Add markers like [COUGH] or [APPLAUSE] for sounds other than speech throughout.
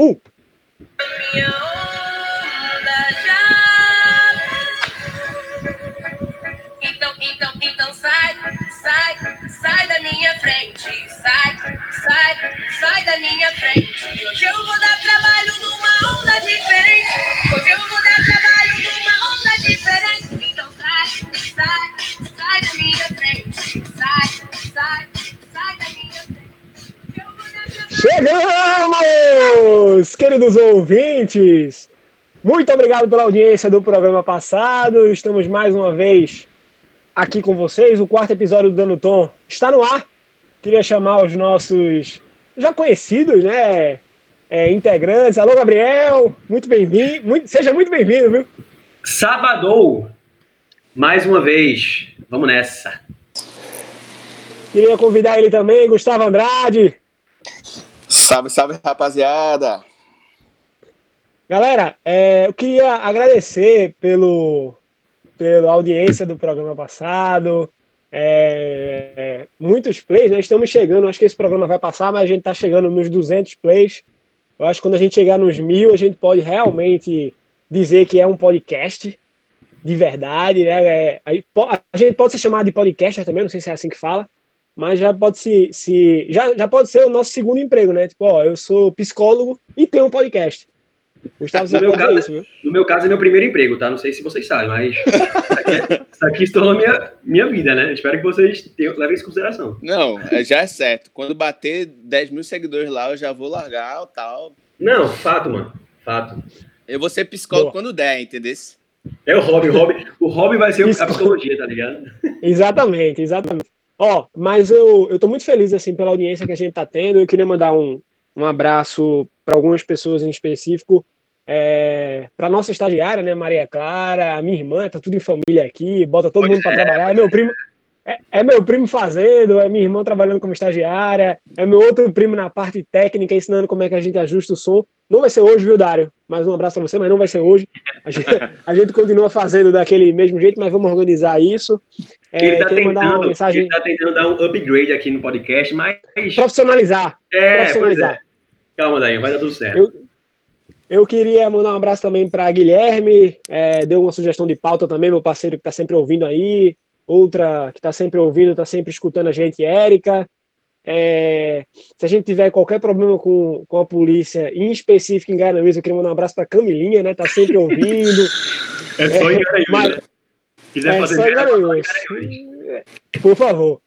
Um. Então, então, então sai, sai, sai da minha frente. Sai, sai, sai da minha frente. Hoje eu vou dar trabalho numa onda diferente. Chegamos, queridos ouvintes! Muito obrigado pela audiência do programa passado. Estamos mais uma vez aqui com vocês. O quarto episódio do Dando Tom está no ar. Queria chamar os nossos já conhecidos, né? é, integrantes. Alô, Gabriel! Muito bem-vindo. Muito, seja muito bem-vindo, viu? Sabadou! Mais uma vez. Vamos nessa. Queria convidar ele também, Gustavo Andrade. Salve, salve, rapaziada! Galera, é, eu queria agradecer pelo, pela audiência do programa passado. É, é, muitos plays, né? Estamos chegando, acho que esse programa vai passar, mas a gente está chegando nos 200 plays. Eu acho que quando a gente chegar nos mil, a gente pode realmente dizer que é um podcast de verdade, né? É, a gente pode ser chamado de podcaster também, não sei se é assim que fala, mas já pode se, se já, já pode ser o nosso segundo emprego, né? Tipo, ó, eu sou psicólogo e tenho um podcast. Gustavo, você No meu caso- isso? No meu caso, é meu primeiro emprego, tá? Não sei se vocês sabem, mas [LAUGHS] isso aqui, isso se tornou minha, minha vida, né? Espero que vocês tenham, levem isso em consideração. Não, é, já é certo. Quando bater 10 mil seguidores lá, eu já vou largar o tal. Não, fato, mano. Fato. Eu vou ser psicólogo Boa. quando der, entendeu? É o hobby, o hobby. O hobby vai ser a psicologia, tá ligado? Exatamente, exatamente. Ó, mas eu, eu tô muito feliz, assim, pela audiência que a gente tá tendo. Eu queria mandar um, um abraço para algumas pessoas em específico. É, para nossa estagiária, né, Maria Clara, a minha irmã, tá tudo em família aqui, bota todo Pois mundo para trabalhar. É meu primo, é, é meu primo fazendo, é minha irmã trabalhando como estagiária, é meu outro primo na parte técnica, ensinando como é que a gente ajusta o som. Não vai ser hoje, viu, Dário? Mais um abraço para você, mas não vai ser hoje. A gente, a gente continua fazendo daquele mesmo jeito, mas vamos organizar isso. É, ele, tá uma tentando, mensagem tá tentando dar um upgrade aqui no podcast, mas. profissionalizar. É, pois profissionalizar. é. Calma, daí, vai dar tudo certo. Eu- Eu queria mandar um abraço também para Guilherme, é, deu uma sugestão de pauta também, meu parceiro que está sempre ouvindo aí, outra que está sempre ouvindo, está sempre escutando a gente, Érica. É, se a gente tiver qualquer problema com, com a polícia, em específico em Garanhuns, eu queria mandar um abraço para Camilinha, né? Tá sempre ouvindo. É só é, em Garanhuns, mas- né? Quiser É fazer só em Garanhuns. Por favor.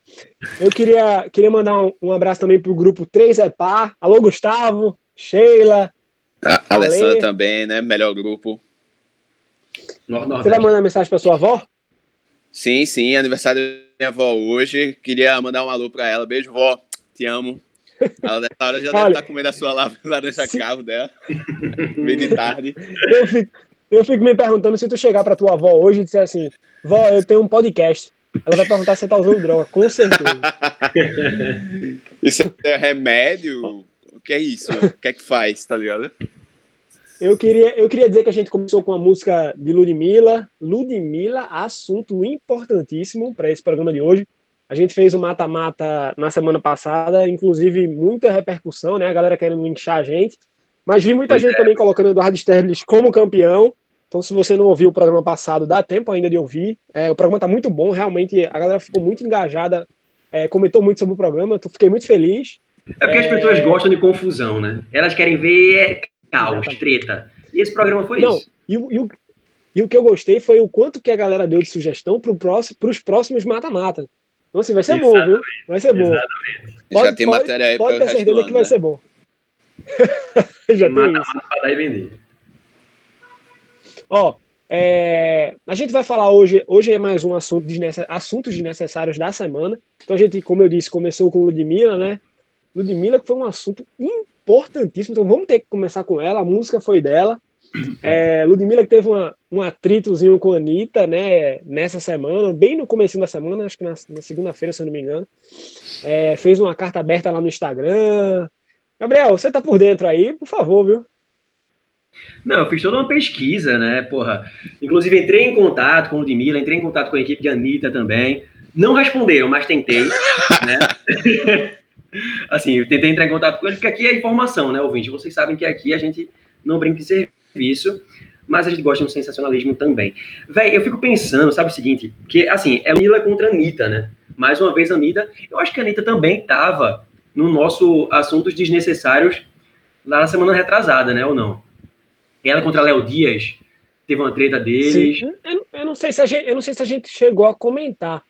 Eu queria, queria mandar um, um abraço também pro grupo 3 é Par. Alô, Gustavo, Sheila. A Ale. Alessandra também, né? Melhor grupo. Você vai mandar mensagem para sua avó? Sim, sim, aniversário da minha avó hoje. Queria mandar um alô pra ela. Beijo, vó. Te amo. Ela nessa hora já deve Olha, estar comendo a sua la- [LAUGHS] laranja cravo dela. Meio de tarde. Eu fico, eu fico me perguntando se tu chegar pra tua avó hoje e disser assim, vó, eu tenho um podcast. Ela vai perguntar se você tá usando droga, com certeza. [LAUGHS] Isso é remédio? O que é isso? O que é que faz, tá ligado? Eu queria, eu queria dizer que a gente começou com a música de Ludmilla. Ludmilla, assunto importantíssimo para esse programa de hoje. A gente fez o mata-mata na semana passada, inclusive muita repercussão, né? A galera querendo linchar a gente. Mas vi muita Pois gente é. também colocando o Eduardo Sterlis como campeão. Então, se você não ouviu o programa passado, dá tempo ainda de ouvir. É, o programa tá muito bom, realmente. A galera ficou muito engajada, é, comentou muito sobre o programa. Fiquei muito feliz. É porque as pessoas gostam de confusão, né? Elas querem ver é, caos, Exatamente. treta. E esse programa foi Não, isso. E, o- e o, e o que eu gostei foi o quanto que a galera deu de sugestão para os próximos mata-mata. Então, assim, vai ser bom, viu? Vai ser bom. Pode- já tem pode- matéria aí Pode para ter o certeza ano, que vai né? ser bom. [LAUGHS] Já tem Mata, isso. mata pra dar e vender. Ó, é, a gente vai falar hoje, hoje é mais um assunto desnecess- assuntos desnecessários da semana. Então a gente, como eu disse, começou com Ludmilla, né? Ludmilla que foi um assunto importantíssimo, então vamos ter que começar com ela, a música foi dela. É, Ludmilla que teve uma, um atritozinho com a Anitta, né, nessa semana, bem no começo da semana, acho que na, na segunda-feira, se eu não me engano. É, fez uma carta aberta lá no Instagram. Gabriel, você tá por dentro aí, por favor, viu? Não, eu fiz toda uma pesquisa, né, porra. Inclusive, entrei em contato com o Ludmilla, entrei em contato com a equipe de Anitta também. Não responderam, mas tentei, né? [LAUGHS] Assim, eu tentei entrar em contato com ele, porque aqui é informação, né, ouvinte? Vocês sabem que aqui a gente não brinca em serviço, mas a gente gosta de um sensacionalismo também. Véi, eu fico pensando, sabe o seguinte? Que, assim, é Mila contra Anitta, né? Mais uma vez, Anitta. Eu acho que a Anitta também estava no nosso Assuntos Desnecessários lá na semana retrasada, né? Ou não? Ela contra Léo Dias, teve uma treta deles. Sim, eu, eu não sei se a gente, eu não sei se a gente chegou a comentar,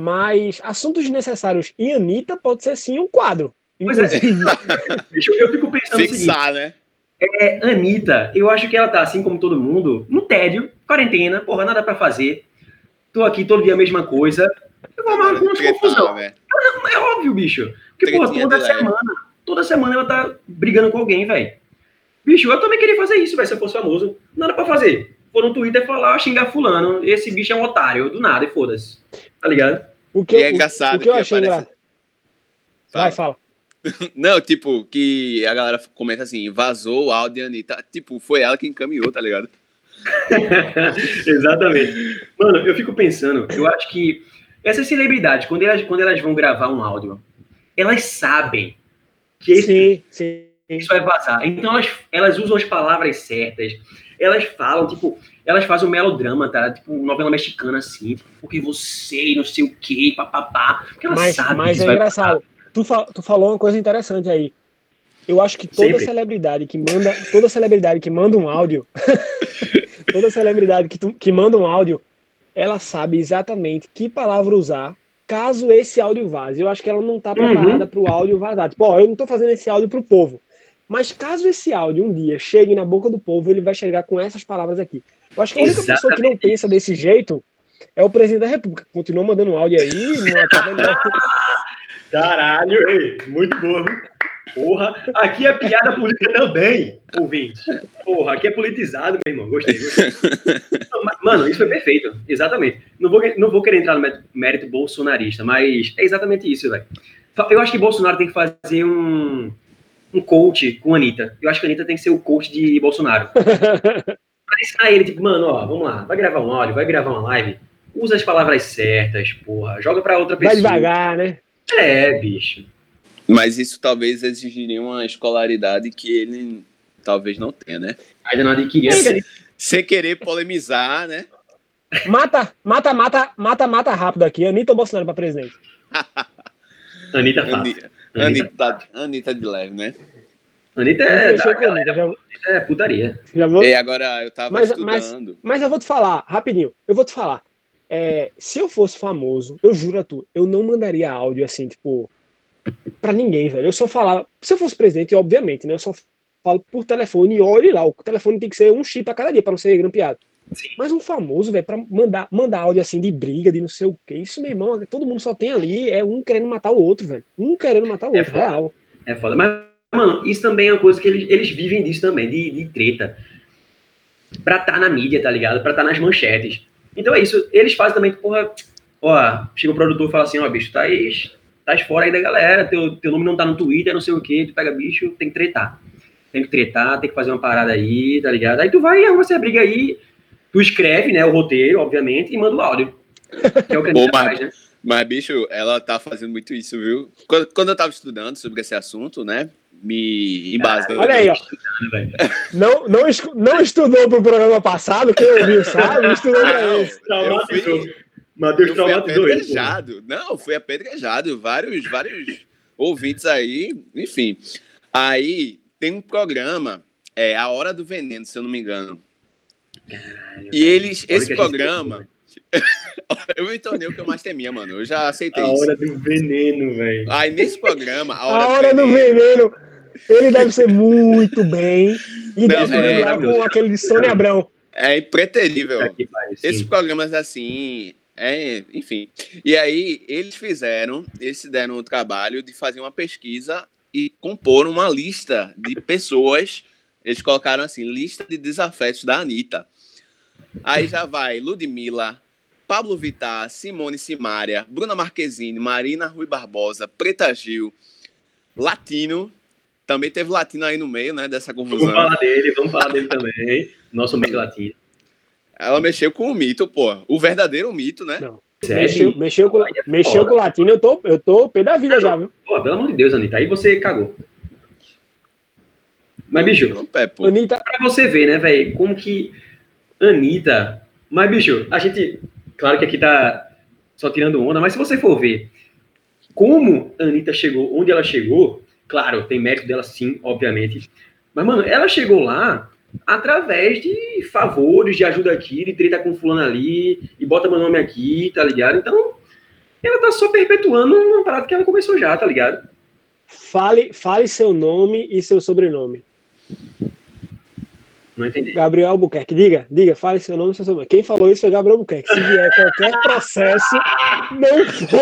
mas assuntos desnecessários e Anitta pode ser sim um quadro. Pois é. [LAUGHS] eu, fico pensando Fixar, né? é, Anitta, eu acho que ela tá, assim como todo mundo, no tédio, quarentena, porra, nada pra fazer. Tô aqui todo dia a mesma coisa. Eu vou arrumar uma confusão. né? É óbvio, bicho. Porque, porra, toda leve. semana, toda semana ela tá brigando com alguém, velho. Bicho, eu também queria fazer isso, velho, se eu fosse famoso. Nada pra fazer. For no Twitter falar, xingar fulano, esse bicho é um otário, do nada, e foda-se. Tá ligado? O que, E é engraçado o, o que eu que achei aparece- engraçado. Vai, fala. [LAUGHS] Não, tipo, que a galera comenta assim, vazou o áudio de Anitta. Tipo, foi ela que encaminhou, tá ligado? [LAUGHS] Exatamente. Mano, eu fico pensando, eu acho que essas celebridades, quando elas, quando elas vão gravar um áudio, elas sabem que esse Sim, sim. isso vai vazar. Então elas, elas usam as palavras certas. Elas falam, tipo, elas fazem um melodrama, tá? Tipo, novela mexicana, assim, porque você e não sei o quê, papapá. Porque elas Mas, sabem mas é engraçado. Tu, tu falou uma coisa interessante aí. Eu acho que toda Sempre. celebridade que manda, toda celebridade que manda um áudio, [LAUGHS] toda celebridade que, tu- que manda um áudio, ela sabe exatamente que palavra usar caso esse áudio vaze. Eu acho que ela não tá Uhum. preparada pro áudio vazar. Tipo, ó, eu não tô fazendo esse áudio pro povo. Mas caso esse áudio um dia chegue na boca do povo, ele vai chegar com essas palavras aqui. Eu acho que a única pessoa que não Exatamente. pensa desse jeito é o presidente da República. Continua mandando áudio aí, acaba [LAUGHS] Caralho, ei, muito bom. Porra, aqui é piada política também, ouvinte. Porra, aqui é politizado, meu irmão. Gostei, gostei. [LAUGHS] Não, mas, Mano, isso foi perfeito. Exatamente. Não vou, não vou querer entrar no mé- mérito bolsonarista, mas é exatamente isso, velho. Eu acho que Bolsonaro tem que fazer um, um coach com a Anitta. Eu acho que a Anitta tem que ser o coach de Bolsonaro. [LAUGHS] Pra ensinar ele, tipo, mano, ó, vamos lá, vai gravar um áudio, vai gravar uma live, usa as palavras certas, porra, joga pra outra Vai pessoa. devagar, né? É, bicho. Mas isso talvez exigiria uma escolaridade que ele talvez não tenha, né? Ainda não adquiria. Sem querer polemizar, né? Mata, mata, mata, mata, mata rápido aqui. Anitta ou Bolsonaro pra presidente? Anitta fácil. Anitta, Anitta, Anitta, de leve, né? Anitta é, da galera, já, é putaria. já vou, E agora eu tava Mas- mas- estudando. Mas eu vou te falar, rapidinho, eu vou te falar. É, se eu fosse famoso, eu juro a tu, eu não mandaria áudio assim, tipo, pra ninguém, velho. Eu só falava, se eu fosse presidente, obviamente, né? Eu só falo por telefone e olhe lá. O telefone tem que ser um chip a cada dia pra não ser grampeado. Sim. Mas um famoso, velho, pra mandar, mandar áudio assim de briga, de não sei o que, isso, meu irmão, todo mundo só tem ali, é um querendo matar o outro, velho. Um querendo matar o É outro, foda. real. É foda. Mas, mano, isso também é uma coisa que eles, eles vivem disso também, de, de treta. Pra estar na mídia, tá ligado? Pra estar nas manchetes. Então é isso. Eles fazem também, porra, ó, chega o produtor e fala assim, ó, bicho, tá aí, tá fora aí da galera, teu, teu nome não tá no Twitter, não sei o que, tu pega bicho, tem que tretar. Tem que tretar, tem que fazer uma parada aí, tá ligado? Aí tu vai e arruma essa briga aí, tu escreve, né, o roteiro, obviamente, e manda o áudio. Que é o que a Pô, gente mas- faz, né? Mas, bicho, ela tá fazendo muito isso, viu? Quando, quando eu tava estudando sobre esse assunto, né? Me embasando. Olha aí, ó. Não, não, não estudou pro programa passado, quem ouviu sabe, estudou pra Não, esse. eu fui, Matheus eu fui traumatizou ele. apedrejado. Não, fui apedrejado. Vários, vários ouvintes aí, enfim. Aí tem um programa, é A Hora do Veneno, se eu não me engano. E eles, a esse programa, [LAUGHS] eu me tornei o que eu mais temia, mano. Eu já aceitei A isso. hora do veneno, velho. Aí nesse programa, A Hora, A hora do veneno, ele deve ser muito bem. E Não, deve é brilhar com aquele de Sônia Abrão. É impreterível. Sim. Esses programas assim, é, enfim. E aí eles fizeram, eles se deram o trabalho de fazer uma pesquisa e compor uma lista de pessoas. Eles colocaram assim, lista de desafetos da Anitta. Aí já vai Ludmilla, Pablo Vittar, Simone Simaria, Bruna Marquezine, Marina Rui Barbosa, Preta Gil, Latino. Também teve Latino aí no meio, né, dessa Vamos confusão. falar dele, vamos falar dele também. Nosso meio latino. Ela mexeu com o mito, pô. O verdadeiro mito, né? Não. Mexeu, mexeu, com, mexeu com o latino, eu tô, eu tô pé da vida já, viu? Pô, pelo amor de Deus, Anitta, aí você cagou. Mas, bicho, pé, pô. Anitta, pra você ver, né, velho, como que Anitta. Mas, bicho, a gente. Claro que aqui tá só tirando onda, mas se você for ver como a Anitta chegou onde ela chegou, claro, tem mérito dela sim, obviamente. Mas, mano, ela chegou lá através de favores, de ajuda aqui, de treta com fulano ali, e bota meu nome aqui, tá ligado? Então, ela tá só perpetuando uma parada que ela começou já, tá ligado? fale, fale seu nome e seu sobrenome. Não entendi. Gabriel Albuquerque, diga, diga, fale seu nome e seu sobrenome. Quem falou isso foi Gabriel Albuquerque. Se vier qualquer processo, não foi.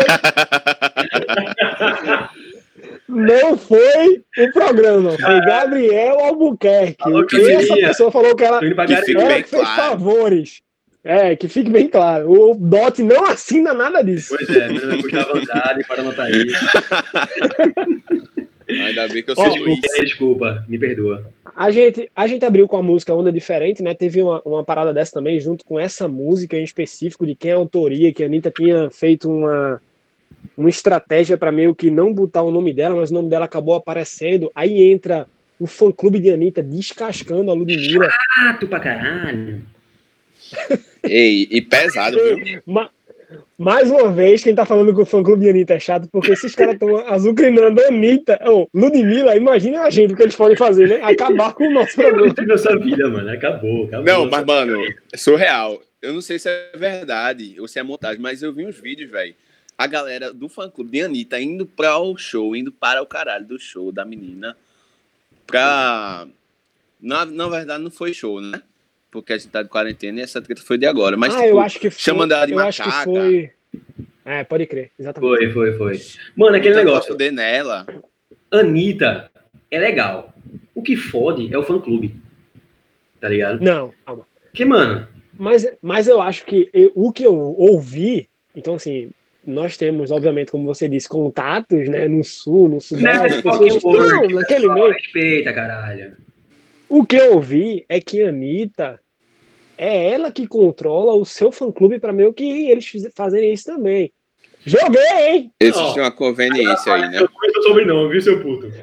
Não foi o programa, foi Gabriel Albuquerque. Falou que E essa pessoa falou que ela, Que ela fez claro. favores. É, que fique bem claro. O Dot não assina nada disso. Pois é, nome é Gustavo Andrade, para anotar isso. [LAUGHS] Ainda bem que eu sou Desculpa, me perdoa. A gente, a gente abriu com a música Onda Diferente, né? Teve uma, uma parada dessa também, junto com essa música em específico, de quem é a autoria, que a Anitta tinha feito uma, uma estratégia para meio que não botar o nome dela, mas o nome dela acabou aparecendo. Aí entra o fã-clube de Anitta descascando a Ludmilla. Chato pra caralho. Ei, e pesado, viu? Ma- mais uma vez, quem tá falando que o fã-clube de Anitta é chato, porque esses caras estão azucrinando a Anitta, ou Ludmilla, imagina a gente o que eles podem fazer, né? Acabar com o nosso programa. Nossa vida, mano. Acabou, acabou. Não, mas, mano, é surreal. Eu não sei se é verdade ou se é montagem, mas eu vi uns vídeos, velho. A galera do fã-clube de Anitta indo para o show, indo para o caralho do show da menina. Pra. Na, na verdade, não foi show, né? Porque a gente tá de quarentena e essa treta foi de agora. Mas, ah, tipo, eu acho que foi. chamando ela de eu acho que macaca. foi. É, pode crer, exatamente. Foi, foi, foi. Mano, aquele então, negócio. fuder nela. Anitta é legal. O que fode é o fã-clube. Tá ligado? Não, calma. Porque, mano, Mas, mas eu acho que eu- o que eu ouvi, então assim, nós temos, obviamente, como você disse, contatos, né, no sul, no sudeste, que word. naquele meio. respeita, caralho. O que eu ouvi é que a Anitta é ela que controla o seu fã-clube para meio que eles fazerem isso também. Joguei, hein? Existe uma conveniência aí, né? Eu conheço sobre não, viu, seu puto? [LAUGHS]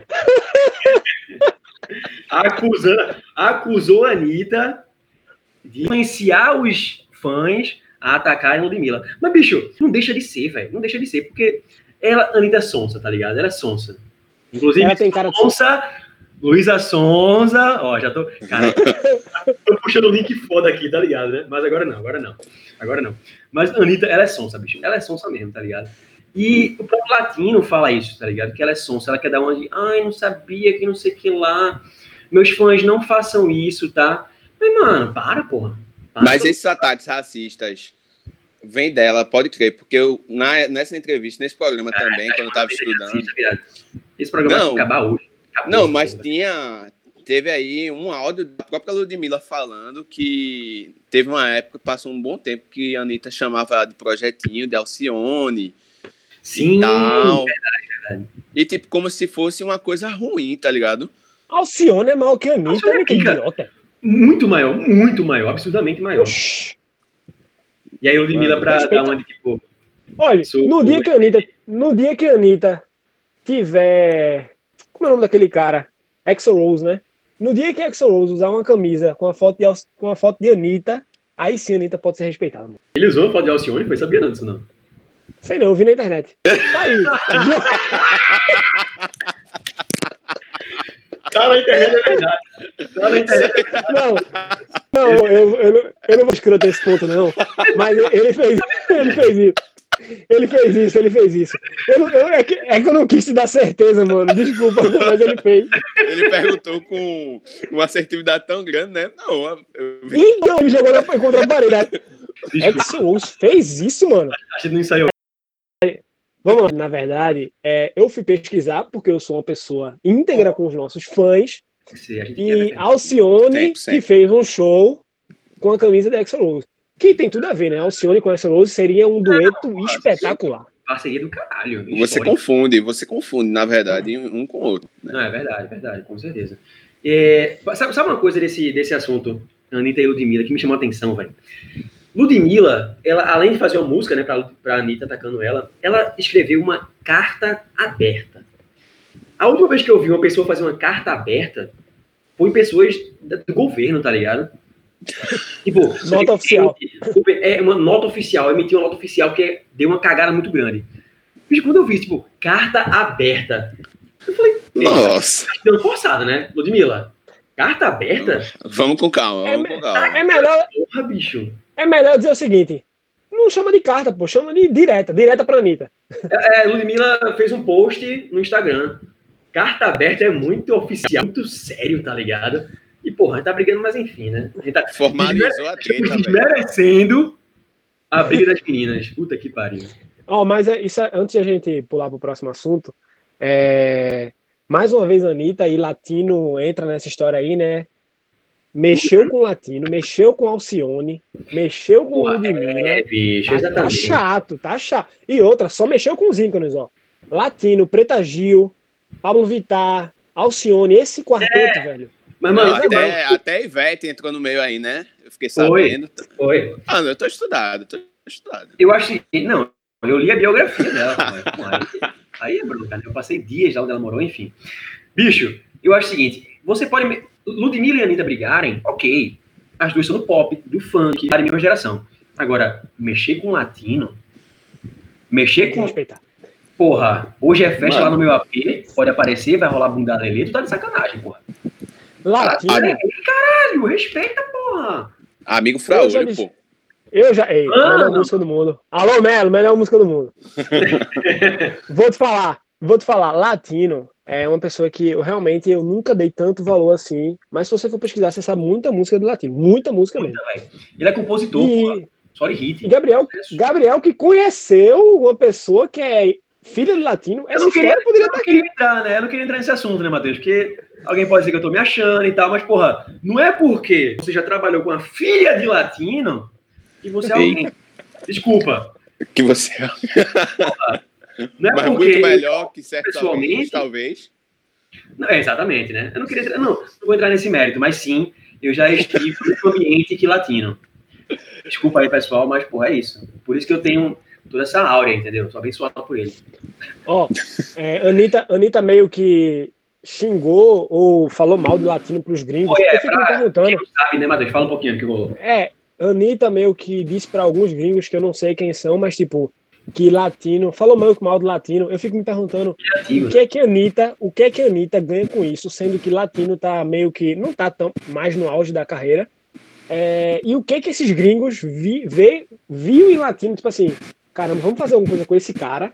Acusando, acusou a Anitta de influenciar os fãs a atacarem Ludmilla. Mas, bicho, não deixa de ser, velho. Não deixa de ser, porque ela, Anitta é sonsa, tá ligado? Ela é sonsa. Inclusive, Ela tem cara de Sonsa, Luísa Sonza, ó, já tô. Cara, tô puxando o link foda aqui, tá ligado, né? Mas agora não, agora não. Agora não. Mas a Anitta, ela é sonsa, bicho. Ela é sonsa mesmo, tá ligado? E o próprio latino fala isso, tá ligado? Que ela é sonsa, ela quer dar uma de, ai, não sabia que não sei o que lá. Meus fãs não façam isso, tá? Mas, mano, para, porra. Para. Mas esses ataques racistas vêm dela, pode crer, porque eu, na, nessa entrevista, nesse programa também, quando eu tava estudando. Esse programa Não. vai acabar hoje. Não, mas porra. tinha. Teve aí um áudio da própria Ludmilla falando que teve uma época, passou um bom tempo, que a Anitta chamava ela de projetinho, de Alcione Sim, e tal. E tipo, como se fosse uma coisa ruim, tá ligado? Alcione é maior que a Anitta, Alcione é Anitta é pica. idiota. muito maior, muito maior, absurdamente maior. Oxi. E aí o Ludmilla pra respeita- dar uma de tipo, Olha, no dia que a Anitta, no dia que a Anitta tiver. Como é o nome daquele cara? Exo Rose, né? No dia que Exo Rose usar uma camisa com a foto de, com a foto de Anitta, aí sim a Anitta pode ser respeitada. mano. ele usou a foto de Alcione, foi sabia disso não. Sei não, eu vi na internet. [LAUGHS] Tá aí. Tá na internet, é verdade. Tá na internet. Não, não, eu, eu, não- eu não vou escroto esse ponto, não. Mas ele fez, [LAUGHS] ele fez isso. Ele fez isso, ele fez isso. Eu eu- é, que, é que eu não quis te dar certeza, mano. Desculpa, mas ele fez. Ele perguntou com uma assertividade tão grande, né? Não, eu Então, ele jogou na, contra a parede. Exo Rose fez isso, mano. a gente não ensaiou. Vamos lá, na verdade, é, eu fui pesquisar porque eu sou uma pessoa íntegra com os nossos fãs gente e quer- Alcione 100%. que fez um show com a camisa da Exo Rose. Que tem tudo a ver, né? Alcione com Exo Rose seria um dueto espetacular. parceria do caralho. Você histórico. confunde, você confunde, na verdade, um com o outro. Não, é verdade, é verdade, com certeza. É, sabe, sabe uma coisa desse, desse assunto, Anitta e Ludmilla, que me chamou a atenção, velho? Ludmilla, ela, além de fazer uma música, né, pra, pra Anitta atacando ela, ela escreveu uma carta aberta. A última vez que eu vi uma pessoa fazer uma carta aberta foi pessoas do governo, tá ligado? Tipo, [LAUGHS] Nota oficial. É uma nota oficial, emitiu uma nota oficial que deu uma cagada muito grande. Bicho, quando eu vi, tipo, carta aberta, eu falei, Nossa. deu forçada, né? Ludmilla, carta aberta? Vamos com calma, É, vamos com calma. é melhor, Porra, bicho. é melhor dizer o seguinte: não chama de carta, pô, chama de direta, direta pra Anitta. É, Ludmilla fez um post no Instagram. Carta aberta é muito oficial, muito sério, tá ligado? E, porra, a gente tá brigando, mas enfim, né? A gente tá Formalizou a treta, desmerecendo a briga das meninas. Puta que pariu. Ó, mas é, isso é- antes de a gente pular pro próximo assunto, é, mais uma vez Anitta e Latino entra nessa história aí, né? Mexeu com Latino, mexeu com Alcione, mexeu com Porra, Ludmilla. É, bicho, Tá, tá exatamente. chato, tá chato. E outra, só mexeu com os ícones, ó. Latino, Preta Gil, Pablo Vittar, Alcione, esse quarteto, velho. Mas, Não, mano, até, até Ivete entrou no meio aí, né? Eu fiquei sabendo. foi. Ah, não, eu tô estudado, tô estudado. Eu acho que. Não, eu li a biografia dela. [LAUGHS] aí, aí é bronca, né? Eu passei dias lá onde ela morou, enfim. Bicho, eu acho o seguinte: você pode. Ludmilla e Anitta brigarem, ok. As duas são do pop, do funk, da mesma geração. Agora, mexer com latino. Mexer com. respeitar. Porra, hoje é festa Mano. lá no meu AP, pode aparecer, vai rolar bunda Lelê, tu tá de sacanagem, porra. Latino, Caralho, respeita, porra. Amigo disse- pô. eu já. Ei, Ah, melhor não. música do mundo. Alô, Melo, melhor música do mundo. [LAUGHS] vou te falar, vou te falar. Latino é uma pessoa que eu realmente eu nunca dei tanto valor assim. Mas se você for pesquisar, você sabe muita música do Latino. Muita música mesmo. Puta, velho. Ele é compositor. E, Sorry e hit. Gabriel, Gabriel que conheceu uma pessoa que é filha do Latino, Eu essa não queria, história poderia eu estar não queria entrar, né? Eu não queria entrar nesse assunto, né, Matheus? Porque alguém pode dizer que eu tô me achando e tal, mas, porra, não é porque você já trabalhou com a filha de latino que você é alguém. Desculpa. Que você Não é Mas porque. muito melhor que certos pessoalmente- talvez. Não, é, exatamente, né? Eu não queria não, não vou entrar nesse mérito, mas sim, eu já estive no ambiente que latino. Desculpa aí, pessoal, mas, porra, é isso. Por isso que eu tenho toda essa áurea, entendeu? Sou abençoado por ele. Ó, é, Anitta, Anitta meio que xingou ou falou mal do latino pros gringos. Pô, é, eu fico me pra- perguntando. Quem não sabe, né, Matheus? Fala um pouquinho que rolou. É, Anitta meio que disse pra alguns gringos que eu não sei quem são, mas tipo, que latino, falou meio que mal do latino. Eu fico me perguntando Criativo, o que é que a Anitta, o que é que Anitta ganha com isso, sendo que latino tá meio que não tá tão mais no auge da carreira. É, e o que é que esses gringos vi, vê, viu em latino, tipo assim, caramba, vamos fazer alguma coisa com esse cara,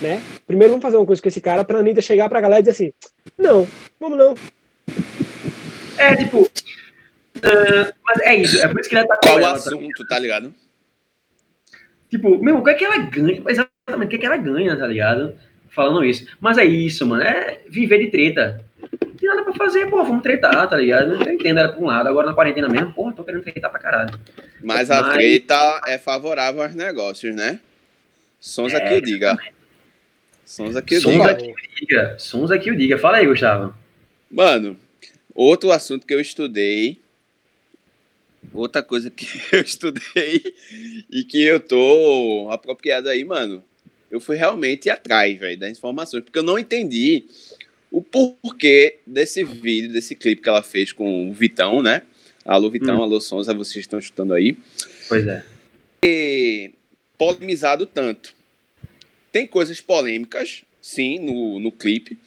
né? Primeiro vamos fazer alguma coisa com esse cara pra Anitta chegar pra galera e dizer assim, não, vamos não. É, tipo. ah, mas é isso, é por isso que ele atacou Qual o tá? assunto, tá ligado? Tipo, meu, o que é que ela ganha? Exatamente, o que é que ela ganha, tá ligado? Falando isso. Mas é isso, mano. É viver de treta. Não tem nada pra fazer, pô, vamos tretar, tá ligado? Eu entendo, era pra um lado. Agora na quarentena mesmo, porra, tô querendo tretar pra caralho. Mas a Mas- treta é favorável aos negócios, né? Sons aqui eu diga. Sons aqui diga. o diga. Sons aqui o diga. Fala aí, Gustavo. Mano, outro assunto que eu estudei, outra coisa que [LAUGHS] eu estudei e que eu tô apropriado aí, mano, eu fui realmente atrás, velho, das informações, porque eu não entendi o porquê desse vídeo, desse clipe que ela fez com o Vitão, né? Alô, Vitão, Hum. alô, Sonza, vocês estão escutando aí. Pois é. E polemizado tanto. Tem coisas polêmicas, sim, no, no clipe,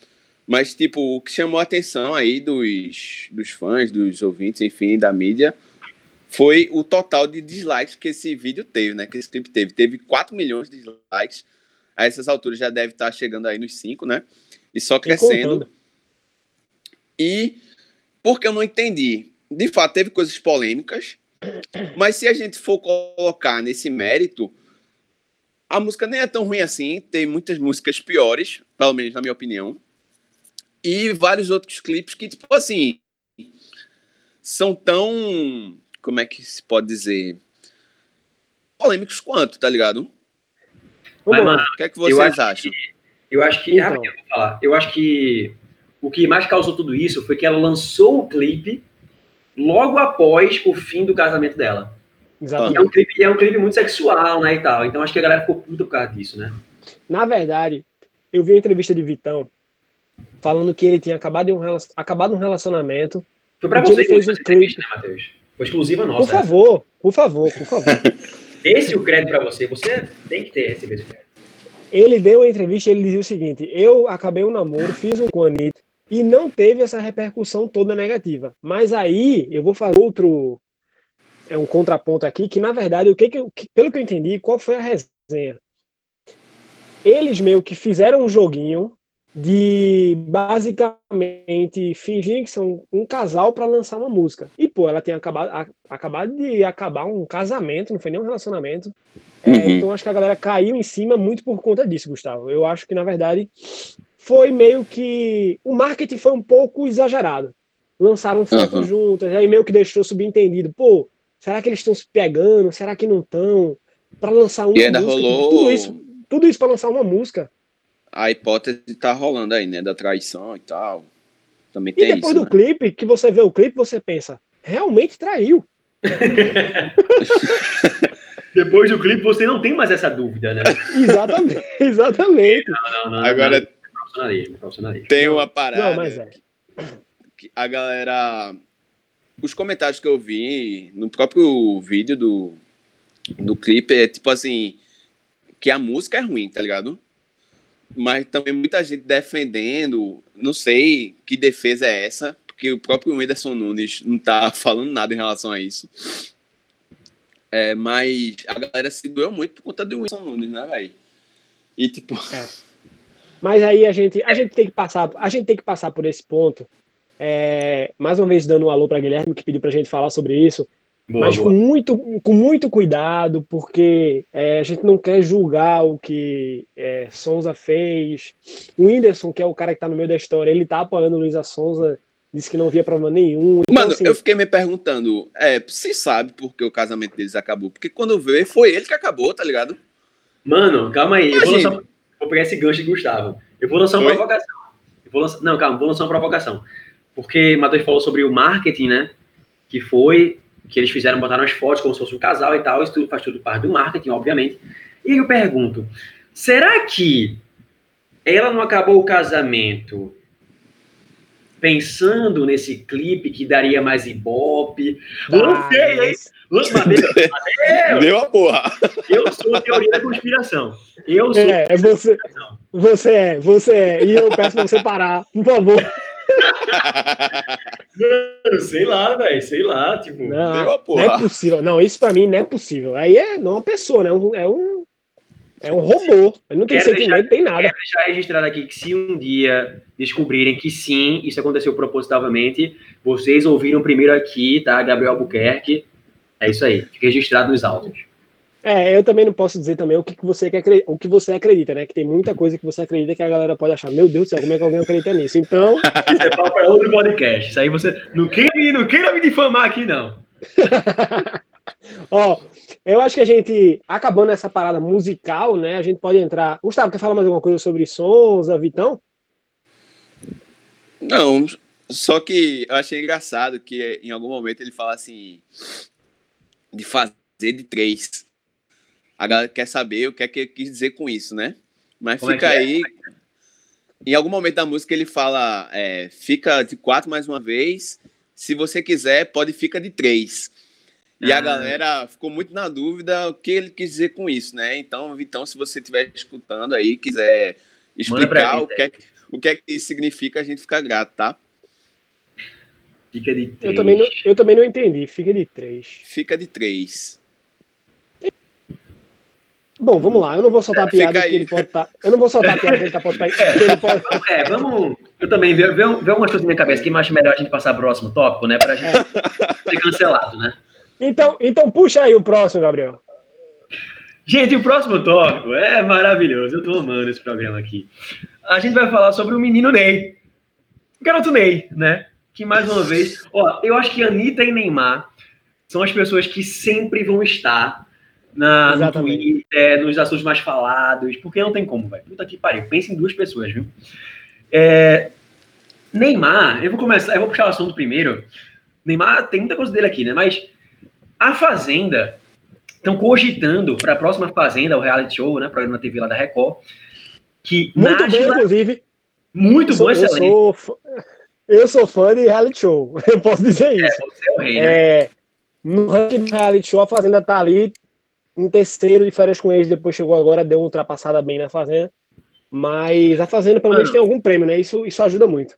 mas, tipo, o que chamou a atenção aí dos, dos fãs, dos ouvintes, enfim, da mídia, foi o total de dislikes que esse vídeo teve, né? Que esse clipe teve. Teve 4 milhões de dislikes. A essas alturas já deve estar chegando aí nos 5, né? E só E crescendo. E porque eu não entendi. De fato, teve coisas polêmicas, mas se a gente for colocar nesse mérito, a música nem é tão ruim assim. Tem muitas músicas piores, pelo menos na minha opinião. E vários outros clipes que, tipo assim, são tão. Como é que se pode dizer? Polêmicos quanto, tá ligado? Vamos Mas, lá. mano, O que é que Eu vocês acho acham? Eu acho que. Então. eu vou falar. Eu acho que o que mais causou tudo isso foi que ela lançou o clipe logo após o fim do casamento dela. E Exatamente. é um clipe, e é um clipe muito sexual, né, e tal. Então acho que a galera ficou puta por causa disso, né? Na verdade, eu vi a entrevista de Vitão falando que ele tinha acabado, um, relacion- acabado um relacionamento. Foi pra você que fez essa entrevista, né, Matheus? Foi exclusiva Por nossa. essa. favor, por favor, por favor. [LAUGHS] Esse é o crédito pra você. Você tem que ter recebido esse crédito. Ele deu a entrevista e ele dizia o seguinte: eu acabei um namoro, fiz um com a Anitta e não teve essa repercussão toda negativa. Mas aí eu vou fazer outro. É um contraponto aqui, que na verdade, o que, que, pelo que eu entendi, qual foi a resenha? Eles meio que fizeram um joguinho de basicamente fingir que são um casal para lançar uma música. E, pô, ela tinha acabado, a- acabado de acabar um casamento, não foi nem um relacionamento. É, Uhum. então acho que a galera caiu em cima muito por conta disso, Gustavo. Eu acho que, na verdade, foi meio que. O marketing foi um pouco exagerado. Lançaram fotos Uhum. juntas, aí meio que deixou subentendido. Pô, será que eles estão se pegando? Será que não estão? Para lançar uma E ainda música. rolou. Tudo isso, tudo isso para lançar uma música. A hipótese tá rolando aí, né? Da traição e tal. Também E tem depois isso. do né? clipe, que você vê o clipe, você pensa, realmente traiu. [LAUGHS] Depois do clipe, você não tem mais essa dúvida, né? [LAUGHS] Exatamente, exatamente. Não, não, Agora não. Profissionalismo, profissionalismo. tem uma parada. Não, mas é. que a galera. Os comentários que eu vi no próprio vídeo do, do clipe é tipo assim: que a música é ruim, tá ligado? Mas também muita gente defendendo, não sei que defesa é essa, porque o próprio Whindersson Nunes não tá [LAUGHS] falando nada em relação a isso. É, mas a galera se doeu muito por conta do Whindersson Nunes, né, velho? E tipo, Mas aí a gente, a gente tem que passar, a gente tem que passar por esse ponto. É, mais uma vez dando um alô para Guilherme que pediu para a gente falar sobre isso, Boa, mas com boa. muito, com muito cuidado, porque é, a gente não quer julgar o que é, Sonza fez. O Whindersson, que é o cara que tá no meio da história, ele tá apoiando o Luísa Sonza, disse que não via problema nenhum. Então, Mano, assim, eu fiquei me perguntando, é, se sabe por que o casamento deles acabou? Porque quando vê, foi ele que acabou, tá ligado? Mano, calma aí. Eu vou, lançar... vou pegar esse gancho de Gustavo. Eu vou lançar uma Oi? provocação. Eu vou lançar... Não, calma, vou lançar uma provocação. Porque Matheus falou sobre o marketing, né? Que foi que eles fizeram, botaram as fotos como se fosse um casal e tal. Isso tudo faz tudo parte do marketing, obviamente. E aí eu pergunto: será que ela não acabou o casamento pensando nesse clipe que daria mais ibope? Lancei, hein? mas- Lança Matheus, Matheus, Deu a porra. eu sou a teoria da conspiração. Eu sou É, é você, você é, você é. E eu peço pra você parar, por favor. Mano, sei lá, velho, sei lá, tipo. Não, não é possível. Não, isso pra mim não é possível. Aí é não é uma pessoa, né? É um, é um, é um robô. Ele não tem Quero sentimento, deixar- não tem nada. Quero deixar registrado aqui que se um dia descobrirem que sim, isso aconteceu propositalmente, vocês ouviram primeiro aqui, tá? Gabriel Albuquerque. É isso aí, fica registrado nos autos. É, eu também não posso dizer também o que, que você quer, o que você acredita, né? Que tem muita coisa que você acredita que a galera pode achar, meu Deus do céu, como é que alguém acredita nisso? Então, [LAUGHS] Isso é papo para outro podcast. Isso aí você. Não queira, não queira me difamar aqui, não. [LAUGHS] ó, eu acho que a gente, acabando essa parada musical, né? A gente pode entrar. Gustavo, quer falar mais alguma coisa sobre Sonza, Vitão? Não, só que eu achei engraçado que em algum momento ele fala assim de fazer de três. A galera quer saber o que é que ele quis dizer com isso, né? Mas Como é fica é? aí. Em algum momento da música ele fala, é, fica de quatro mais uma vez. Se você quiser, pode fica de três. E a Ah. galera ficou muito na dúvida o que ele quis dizer com isso, né? Então, Vitão, se você estiver escutando aí, quiser explicar gente o que, é, o que é que isso significa, a gente fica grato, tá? Fica de Eu três. também, não, eu também não entendi. Fica de três. Fica de três. Bom, vamos lá. Eu não vou soltar a piada que ele pode estar. Eu não vou soltar a piada que ele, tá, pode tá- que ele pode. É, vamos. Eu também vejo vejo- vejo algumas coisas na minha cabeça que eu acho melhor a gente passar pro próximo tópico, né? Pra gente ser cancelado, né? Então, então puxa aí o próximo, Gabriel. Gente, o próximo tópico é maravilhoso. Eu tô amando esse programa aqui. A gente vai falar sobre o menino Ney. O garoto Ney, né? Que mais uma vez. Ó, eu acho que Anitta e Neymar são as pessoas que sempre vão estar na, no. Twitter, nos assuntos mais falados, porque não tem como, velho. Puta que pariu. Pensa em duas pessoas, viu? É, Neymar, eu vou começar, eu vou puxar o assunto primeiro. Neymar tem muita coisa dele aqui, né? Mas a Fazenda estão cogitando para a próxima Fazenda, o reality show, né, programa TV lá da Record, que Muito bem, Nájila, inclusive. muito Eu sou, bom, eu, excelente. sou, fã- eu sou fã de reality show. [LAUGHS] Eu posso dizer É, isso. você é o rei, né? É, no ranking reality show, a Fazenda tá ali em terceiro de férias com eles, depois chegou agora, deu uma ultrapassada bem na Fazenda. Mas a Fazenda, pelo menos, Mano. tem algum prêmio, né? Isso, isso ajuda muito.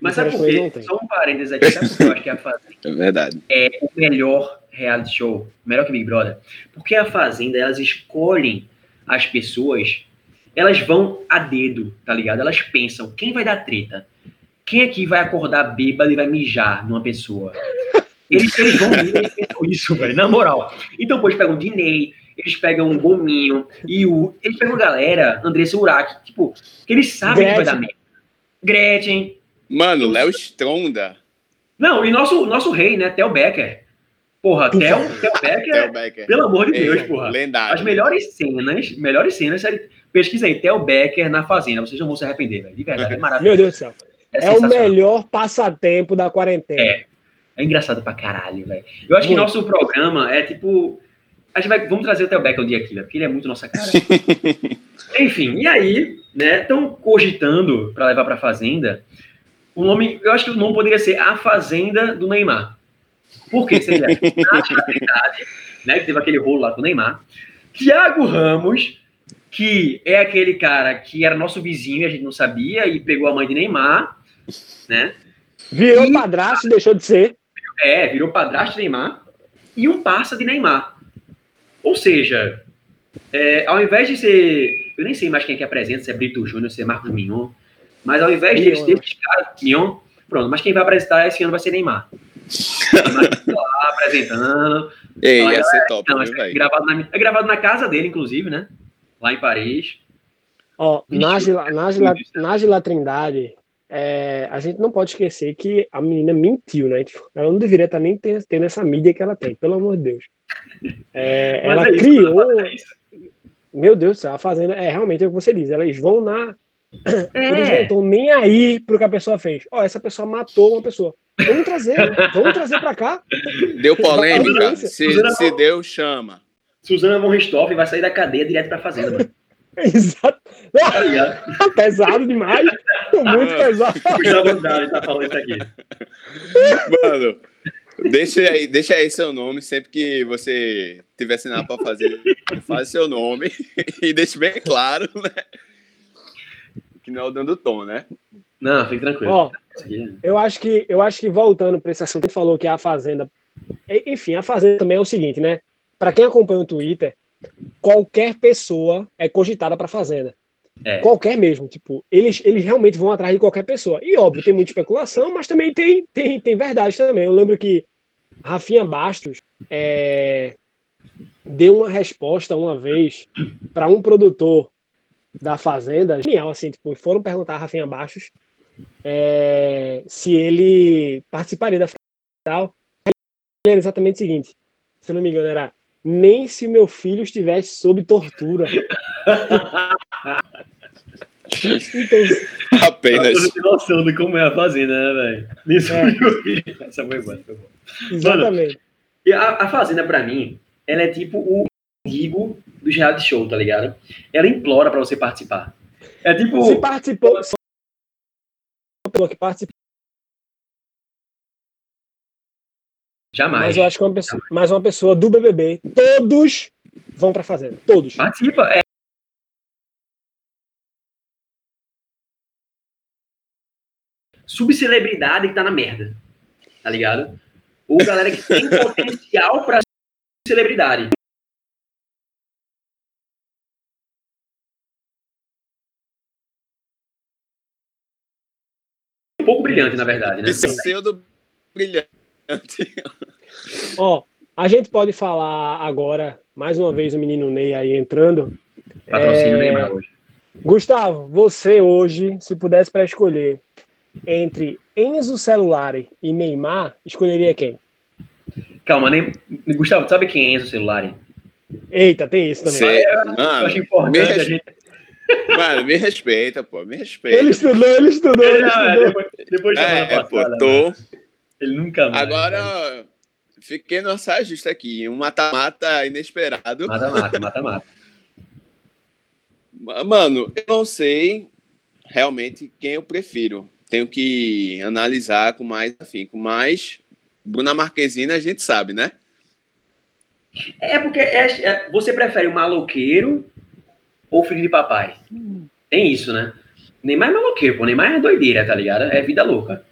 Mas sabe por quê? Só um parênteses aqui, sabe por que eu acho que a Fazenda É verdade. é o melhor reality show, melhor que Big Brother? Porque a Fazenda, elas escolhem as pessoas, elas vão a dedo, tá ligado? Elas pensam, quem vai dar treta? Quem aqui vai acordar bêbado e vai mijar numa pessoa? Eles, eles vão ver, eles pensam isso, velho, na moral. Então, pô, eles pegam Diney, eles pegam um Gominho, e o. Eles pegam galera, Andressa Urach, tipo, que eles sabem que vai Gretchen. dar merda. Gretchen. Mano, Léo Stronda. Não, e nosso, nosso rei, né? Theo Becker. Porra, Por Theo. Theo Becker, Theo Becker. pelo amor de Ei, Deus, porra. Lendário. As melhores cenas, melhores cenas, sério, pesquisa aí, Theo Becker na Fazenda, vocês não vão se arrepender, velho, de verdade, é Meu maravilhoso. Deus do céu. É, o sensacional. melhor passatempo da quarentena. É. É engraçado pra caralho, velho. Eu acho que Muito. nosso programa é tipo. A gente vai. Vamos trazer o Theo Becker um dia aqui, velho, porque ele é muito nossa cara. [LAUGHS] Enfim, e aí, né? Estão cogitando pra levar pra Fazenda. O nome. Eu acho que o nome poderia ser A Fazenda do Neymar. Por quê? Seria nacionalidade, né? Que teve aquele rolo lá com o Neymar. Thiago Ramos, que é aquele cara que era nosso vizinho e a gente não sabia e pegou a mãe de Neymar, né? Virou E- padrasto, deixou de ser. É, virou padrasto de Neymar e um parça de Neymar. Ou seja, é, ao invés de ser. Eu nem sei mais quem é que apresenta, se é Brito Júnior, se é Marcos Mignon. Mas ao invés Mignon, desses, desses caras, Mignon, pronto, mas quem vai apresentar esse ano vai ser Neymar. Neymar tá lá apresentando. Ei, ia ser top, Não, viu, é, gravado na, é gravado na casa dele, inclusive, né? Lá em Paris. Ó, Nájila, Nájila, isso. Nájila Trindade, é, a gente não pode esquecer que a menina mentiu, né? Tipo, Ela não deveria estar nem tendo, tendo essa mídia que ela tem, pelo amor de Deus. É, ela é isso, criou. é. Meu Deus do céu, a Fazenda é realmente é o que você diz. Elas vão na. Eles não É, estão nem aí pro que a pessoa fez. Ó, essa pessoa matou uma pessoa. Vamos trazer, né? vamos trazer pra cá. Deu [LAUGHS] polêmica. Se, se deu, chama. Suzana von Richthofen vai sair da cadeia direto pra fazenda. [LAUGHS] Exato. Tá [LAUGHS] pesado demais. Muito Ah. pesado. Gustavo Andrade tá falando isso aqui. Mano, deixa aí, deixa aí seu nome sempre que você tiver sinal pra fazer. Faz seu nome [LAUGHS] e deixe bem claro, né? Que não é o dando tom, né? Não, fique tranquilo. Ó, aqui Eu acho que, eu acho que voltando para esse assunto, ele falou que a Fazenda. Enfim, a Fazenda também é o seguinte, né? Para quem acompanha o Twitter, qualquer pessoa é cogitada para Fazenda. É. Qualquer mesmo. Tipo, eles, eles realmente vão atrás de qualquer pessoa. E óbvio, tem muita especulação, mas também tem, tem, tem verdade também. Eu lembro que Rafinha Bastos é, deu uma resposta uma vez para um produtor da Fazenda, genial, assim, tipo, foram perguntar a Rafinha Bastos é, se ele participaria da final. Era exatamente o seguinte: se não me engano, era nem se meu filho estivesse sob tortura. Então, [LAUGHS] Apenas. Você tem noção de como é a fazenda, né, velho? Isso É. Essa foi boa, foi boa. exatamente. E a, a fazenda, pra mim, ela é tipo o digo dos reality show, tá ligado? Ela implora pra você participar. É tipo. Se participou, se que participou, Jamais. mas eu acho que uma pessoa, mais uma pessoa do BBB, todos vão pra fazenda, todos. Participa. É. Subcelebridade que tá na merda. Tá ligado? Ou galera que tem potencial pra celebridade. Um pouco brilhante, na verdade, né? Pseudo brilhante. Ó, a gente pode falar agora, mais uma vez o menino Ney aí entrando. Patrocínio É, Neymar hoje. Gustavo, você hoje, se pudesse para escolher entre Enzo Celulari e Neymar, escolheria quem? Calma, nem... Gustavo, sabe quem é Enzo Celulari? Eita, tem isso também. Cê- mano, acho me importante a res- gente. mano, me respeita, pô. Me respeita. Ele estudou, ele estudou, ele Não, é, estudou. depois, depois É, é, pô, passada, tô. Ele nunca mais. Agora, fiquei no saia justa aqui. Um mata-mata inesperado. Mata-mata, mata-mata. Mano, eu não sei realmente quem eu prefiro. Tenho que analisar com mais afinco. Mas Bruna Marquezine a gente sabe, né? É porque é- é- você prefere o maloqueiro ou filho de papai? Tem isso, né? Neymar é maloqueiro, pô. Neymar é doideira, tá ligado? É vida louca.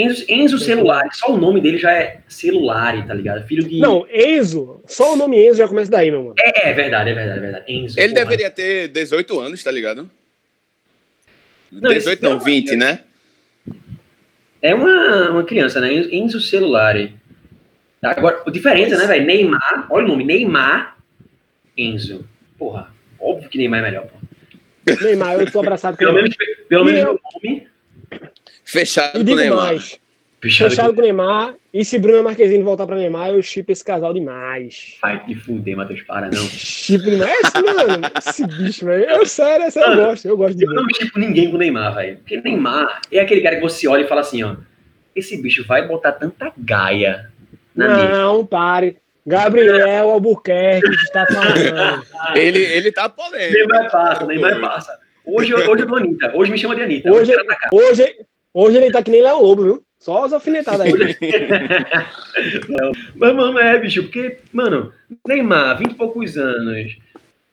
Enzo, Enzo Celular, só o nome dele já é celular, tá ligado? Filho de. Não, Enzo, só o nome Enzo já começa daí, meu mano. É, é verdade, é verdade, é verdade. Enzo. Ele porra. deveria ter 18 anos, tá ligado? Não, 18 não, isso- 20, né? É uma, uma criança, né? Enzo Celular. Agora, a diferença, né, velho? Neymar, olha o nome, Neymar, Enzo. Porra, óbvio que Neymar é melhor, pô. Neymar, eu tô abraçado [LAUGHS] com Pelo ele. menos, pelo E menos eu- meu nome. Fechado com o Neymar. mais, Fechado fechado com o Neymar, e se Bruna Marquezine voltar pra Neymar, eu chipo esse casal demais. Vai te fuder, Matheus, para, não. Chipo demais. Esse, mano, esse bicho, velho. Eu, sério, essa eu gosto, eu gosto de Eu não com ninguém com o Neymar, velho. Porque Neymar é aquele cara que você olha e fala assim, ó. Esse bicho vai botar tanta gaia na. Não, pare. Gabriel Albuquerque está falando. [LAUGHS] Ele, ele tá polêmico. Neymar passa, Neymar passa. Hoje, eu- hoje eu dou Anitta. Hoje me chama de Anitta. Hoje, hoje, hoje ele tá que nem Léo Lobo, viu? Só as alfinetadas aí. [LAUGHS] Mas, mano, é, bicho, porque, mano, Neymar, 20 e poucos anos,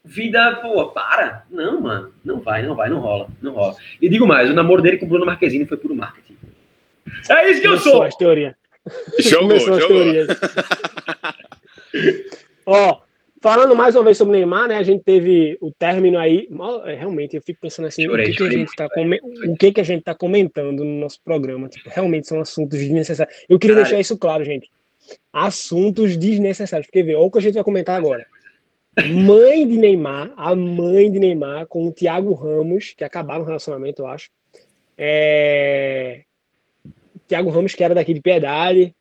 vida, pô, para. Não, mano, não vai, não vai, não rola, não rola. E digo mais, o namoro dele com o Bruno Marquezine foi puro marketing. É isso que eu Começou sou! as teorias. Jogou, Começou as jogou. teorias. [LAUGHS] Ó, falando mais uma vez sobre o Neymar, né? A gente teve o término aí. É, Realmente, eu fico pensando assim, Chorei, o, que que a gente tá come- o que, que a gente tá comentando no nosso programa. Tipo, realmente são assuntos desnecessários. Eu queria Caralho. deixar isso claro, gente. Assuntos desnecessários. Porque vê, olha o que a gente vai comentar agora. Mãe de Neymar, a mãe de Neymar com o Thiago Ramos, que acabaram o relacionamento, eu acho. É... Thiago Ramos, que era daqui de Piedade.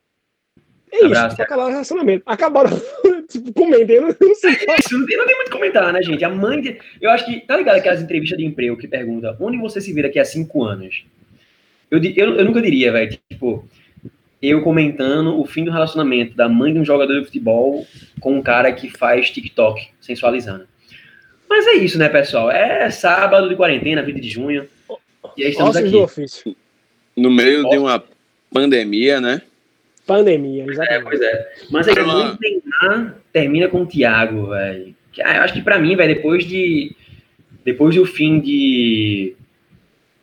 É isso, Abraço. acabaram o relacionamento. Acabaram, [LAUGHS] comentem, eu não [LAUGHS] não sei. Isso não tem, não tem muito o que comentar, né, gente? A mãe de... Eu acho que, tá ligado aquelas entrevistas de emprego que pergunta onde você se vê daqui a cinco anos? Eu, eu, eu nunca diria, velho, tipo, eu comentando o fim do relacionamento da mãe de um jogador de futebol com um cara que faz TikTok, sensualizando. Mas é isso, né, pessoal? É sábado de quarentena, 20 de junho. E aí estamos Ossos aqui. No meio de uma pandemia, né? Pandemia, É, exatamente. pois é. Mas aí, a Caramba. mãe de Neymar termina com o Thiago, velho. Ah, Eu acho que pra mim, velho, depois de. Depois do fim de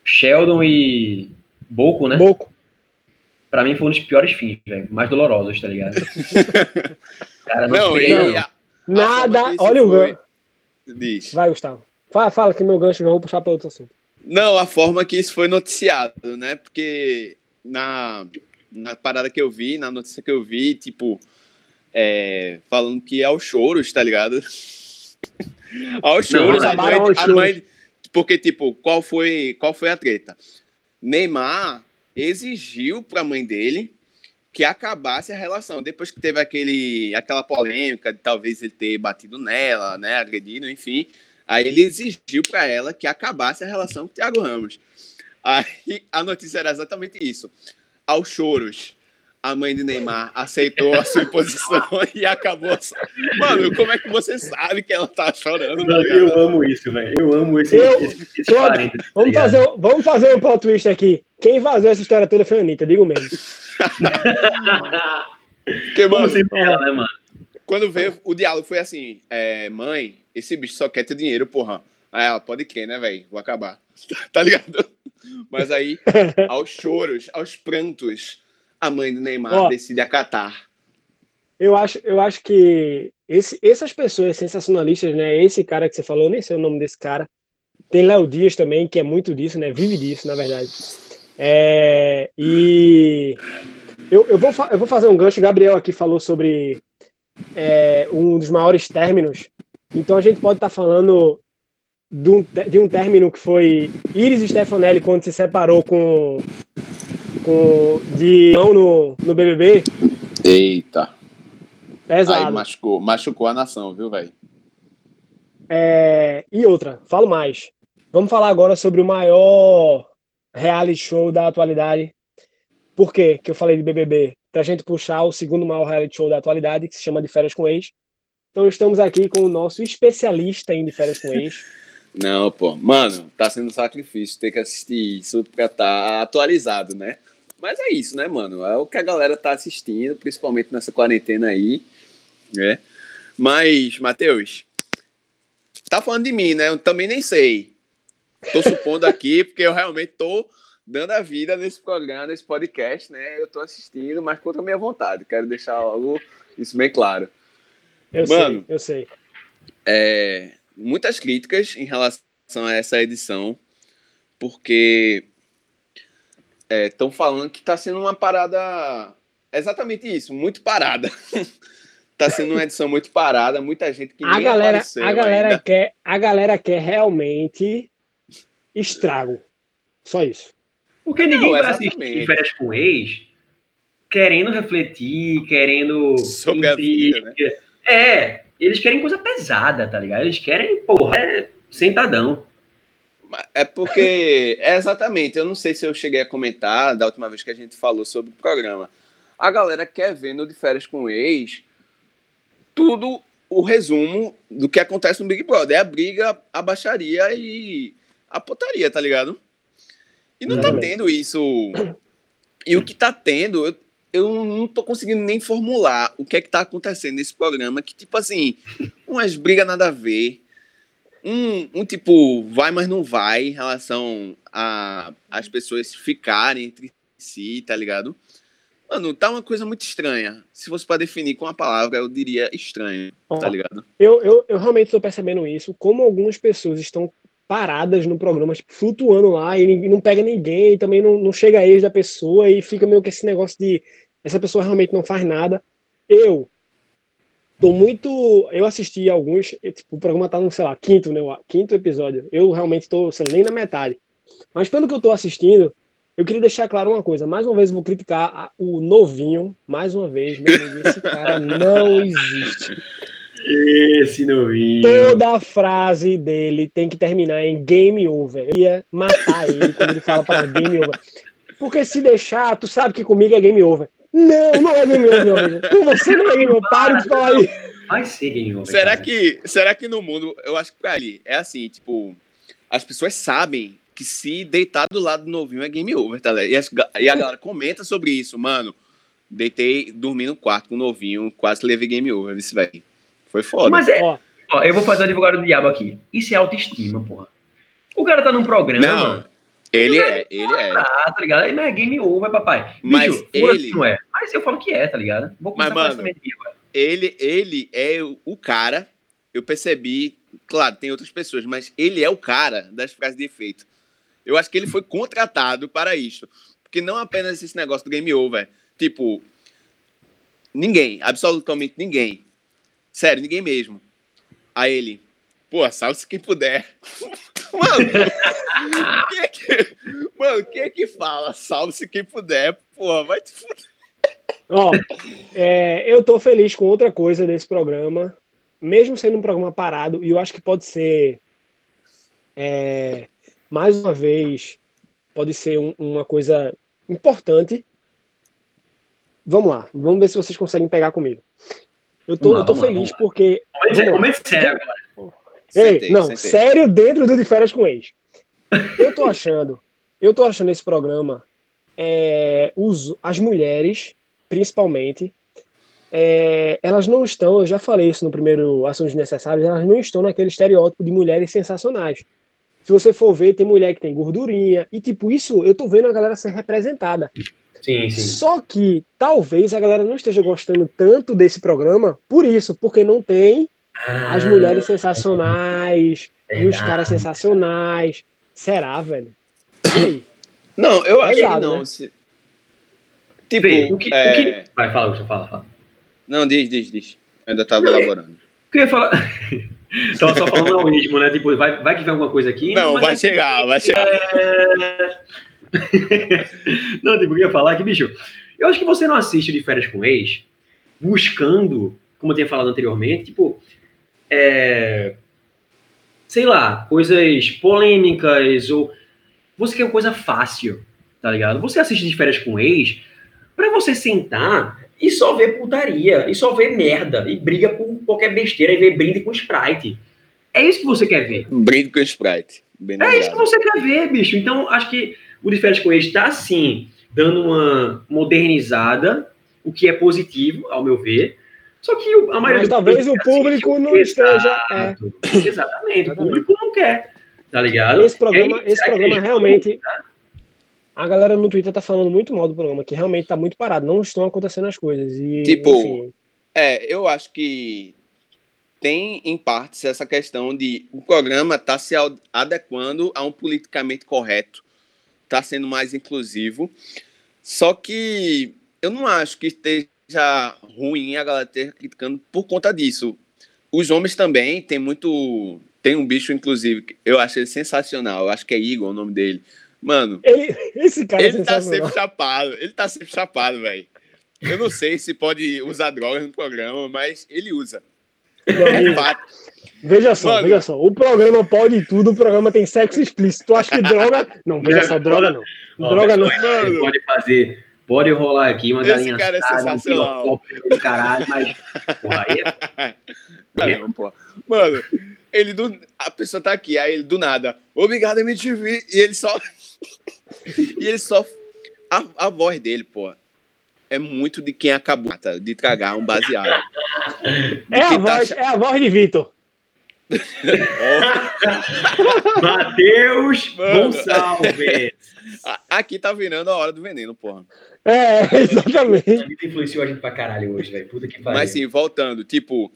Sheldon e Boco, né? Boco. Pra mim foi um dos piores fins, velho. Mais dolorosos, tá ligado? [LAUGHS] Cara, não, Não, sei, não. a- Nada. isso Olha o foi- gancho. Diz. Vai, Gustavo. Fala, fala que meu gancho já vou puxar para outro assunto. Não, a forma que isso foi noticiado, né? Porque na, na parada que eu vi, na notícia que eu vi, tipo, é, falando que é aos choros, tá ligado? [LAUGHS] aos choros, a mãe, a mãe- Porque, tipo, qual foi, qual foi a treta? Neymar exigiu pra mãe dele que acabasse a relação. Depois que teve aquele, aquela polêmica de talvez ele ter batido nela, né? Agredido, enfim. Aí ele exigiu para ela que acabasse a relação com o Thiago Ramos. Aí a notícia era exatamente isso. Aos choros, a mãe de Neymar aceitou a sua imposição [LAUGHS] e acabou. Mano, como é que você sabe que ela tá chorando? tá Mano, ligado? eu amo isso, velho. Eu amo esse, Eu- esse, esse Pronto, parênteses, tá Vamos fazer, vamos fazer um plot twist aqui. Quem vazou essa história toda foi a Anitta, digo mesmo. [LAUGHS] Porque, Como mano, ela, né, mano? quando veio o diálogo foi assim: é, mãe, esse bicho só quer ter dinheiro, porra. Aí ela, pode crer, né, velho? Vou acabar. [LAUGHS] Tá ligado? Mas aí, [LAUGHS] aos choros, aos prantos, a mãe do Neymar Ó. decide acatar. Eu acho, eu acho que esse, essas pessoas sensacionalistas, né? Esse cara que você falou, eu nem sei o nome desse cara. Tem Léo Dias também, que é muito disso, né? Vive disso, na verdade. É, e eu, eu, vou, eu vou fazer um gancho. O Gabriel aqui falou sobre é, um dos maiores términos. Então a gente pode estar falando de um, de um término que foi Iris Stefanelli quando se separou com, com de não no, no BBB. Eita. Pesado. Aí machucou, machucou a nação, viu, velho? É, e outra, falo mais. Vamos falar agora sobre o maior reality show da atualidade. Por quê que eu falei de BBB? pra gente puxar o segundo maior reality show da atualidade, que se chama De Férias com Ex. Então estamos aqui com o nosso especialista em De Férias com Ex. Não, pô. Mano, tá sendo um sacrifício ter que assistir isso pra estar atualizado, né? Mas é isso, né, mano? É o que a galera tá assistindo, principalmente nessa quarentena aí, né? Mas, Matheus, tá falando de mim, né? Eu também nem sei. Tô supondo aqui, [LAUGHS] porque eu realmente tô dando a vida nesse programa, nesse podcast, né? Eu tô assistindo, mas contra a minha vontade. Quero deixar logo isso bem claro. Eu Mano. sei, eu sei. É, muitas críticas em relação a essa edição, porque estão falando que está sendo uma parada. Exatamente isso, muito parada. Está [LAUGHS] sendo uma edição muito parada, muita gente que A nem galera, apareceu a galera ainda. quer, a galera quer realmente estrago. Só isso. Porque ninguém Não, vai assistir férias com ex querendo refletir, querendo. [LAUGHS] Sobre a vida, né? É, eles querem coisa pesada, tá ligado? Eles querem, porra, é sentadão. É porque, é exatamente, eu não sei se eu cheguei a comentar da última vez que a gente falou sobre o programa. A galera quer ver no De Férias com o Ex tudo o resumo do que acontece no Big Brother. É a briga, a baixaria e a putaria, tá ligado? E não tá Exatamente. tendo isso. E o que tá tendo, eu, eu não tô conseguindo nem formular o que é que tá acontecendo nesse programa, que tipo assim, umas brigas nada a ver. Um, um tipo, vai, mas não vai, em relação a as pessoas ficarem entre si, tá ligado? Mano, tá uma coisa muito estranha. Se fosse pra definir com uma palavra, eu diria estranho, tá ligado? Eu, eu, eu realmente estou percebendo isso, como algumas pessoas estão paradas no programa, tipo, flutuando lá, e não pega ninguém, também não, não chega a ex da pessoa, e fica meio que esse negócio de essa pessoa realmente não faz nada. Eu tô muito. Eu assisti alguns, e, tipo, o programa tá no, sei lá, quinto, né? Quinto episódio. Eu realmente tô, sei nem na metade. Mas pelo que eu tô assistindo, eu queria deixar claro uma coisa. Mais uma vez eu vou criticar a- o novinho, mais uma vez, meu amigo, esse cara [LAUGHS] não existe. Esse novinho. Toda a frase dele tem que terminar em game over. Eu ia matar ele quando ele fala para game over. Porque se deixar, tu sabe que comigo é game over. Não, não é game over, meu amigo. Com você não é game over. Pare de falar isso. Vai ser game over, Será cara. que, será que no mundo, eu acho que ali, é assim, tipo, as pessoas sabem que se deitar do lado do novinho é game over, tá ligado? E, as e a galera comenta sobre isso, mano. Deitei, dormi no quarto com o novinho, quase levei game over, isso, velho. Foi foda. Mas é, Ó, ó, eu vou fazer o advogado do diabo aqui. Isso é autoestima, porra. O cara tá num programa. não, ele é, ele é. Ah, tá ligado? Aí não é game over, papai. Mas Bicho, ele- não é. Mas eu falo que é, tá ligado? Vou começar Mas, mano, essa mentira agora. Ele, ele é o- o cara, eu percebi, claro, tem outras pessoas, mas ele é o cara das frases de efeito. Eu acho que ele foi contratado para isso. Porque não apenas esse negócio do game over. Tipo, ninguém, absolutamente ninguém. Sério, ninguém mesmo. Aí ele, pô, salve-se quem puder. [LAUGHS] Mano, quem é que, mano, quem é que fala salve-se quem puder? Porra, vai te fuder. ó, é, eu tô feliz com outra coisa desse programa, mesmo sendo um programa parado, e eu acho que pode ser, é, mais uma vez, pode ser um- uma coisa importante. Vamos lá, vamos ver se vocês conseguem pegar comigo. Eu tô, Vamos lá, eu tô vamos lá, feliz vamos lá. porque. Momento, vamos lá. momento sério agora. Ei, Sentei, não, sentei. sério dentro do de férias com ex. Eu tô achando, eu tô achando esse programa, é, os, as mulheres, principalmente, é, elas não estão, eu já falei isso no primeiro Ações Necessárias, elas não estão naquele estereótipo de mulheres sensacionais. Se você for ver, tem mulher que tem gordurinha, e tipo, isso eu tô vendo a galera ser representada. Sim, sim. Só que talvez a galera não esteja gostando tanto desse programa por isso, porque não tem as Ah, mulheres sensacionais e os caras sensacionais. Será, velho? Não, eu acho que Pesado, não. né? se- Tipo, Vê, o que, é, o que... Vai, fala, Gustavo, fala, fala. Não, diz, diz, diz. Eu ainda tava elaborando. O [LAUGHS] que eu ia falar? [LAUGHS] Tava só falando ao ritmo, né? Tipo, vai, vai que vem alguma coisa aqui. Não, vai chegar, vai chegar. [LAUGHS] não, tipo, eu ia falar é que, bicho, eu acho que você não assiste de férias com ex buscando, como eu tinha falado anteriormente, tipo, é, sei lá, coisas polêmicas ou você quer coisa fácil, tá ligado? Você assiste de férias com ex Pra você sentar e só ver putaria, e só ver merda, e briga por qualquer besteira, e ver brinde com Sprite. É isso que você quer ver. Brinde com Sprite. Bem É isso que você quer ver, bicho. Então, acho que o De Férias com Ex está, sim, dando uma modernizada, o que é positivo, ao meu ver. Só que a maioria Mas do talvez o público não esteja. é. Exatamente, o público não quer, tá ligado? Esse programa, aí, esse que programa realmente. A galera no Twitter tá falando muito mal do programa, que realmente tá muito parado, não estão acontecendo as coisas. E, Tipo, enfim, É, eu acho que tem em partes essa questão de o programa tá se adequando a um politicamente correto, tá sendo mais inclusivo. Só que eu não acho que esteja ruim a galera ter criticando por conta disso. Os homens também tem muito. Tem um bicho, inclusive, que eu acho ele sensacional. Eu acho que é Igor o nome dele. Mano, ele, esse cara é ele tá sensacional. sempre chapado. Ele tá sempre chapado, velho. Eu não sei se pode usar drogas no programa, mas ele usa. É fato. Veja só, Mano. veja só. O programa pode tudo, o programa tem sexo explícito. Tu acha que droga. Não, veja só, droga não. Ó, droga não. Você pode fazer, pode rolar aqui uma Esse galinha cara é um sensacional. do caralho, mas porra, aí é [LAUGHS] pô. Mano, ele do. A pessoa tá aqui, aí ele do nada. Obrigado, MTV. E ele só. [LAUGHS] e ele só. A, a voz dele, pô. É muito de quem acabou tá? de tragar um baseado. É a tá voz, ach- é a voz de Vitor. [LAUGHS] Matheus. Gonçalves. Aqui tá virando a hora do veneno, porra. É, [LAUGHS] exatamente. Influenciou a gente pra caralho hoje, velho. Puta que pariu. Mas sim, voltando, tipo,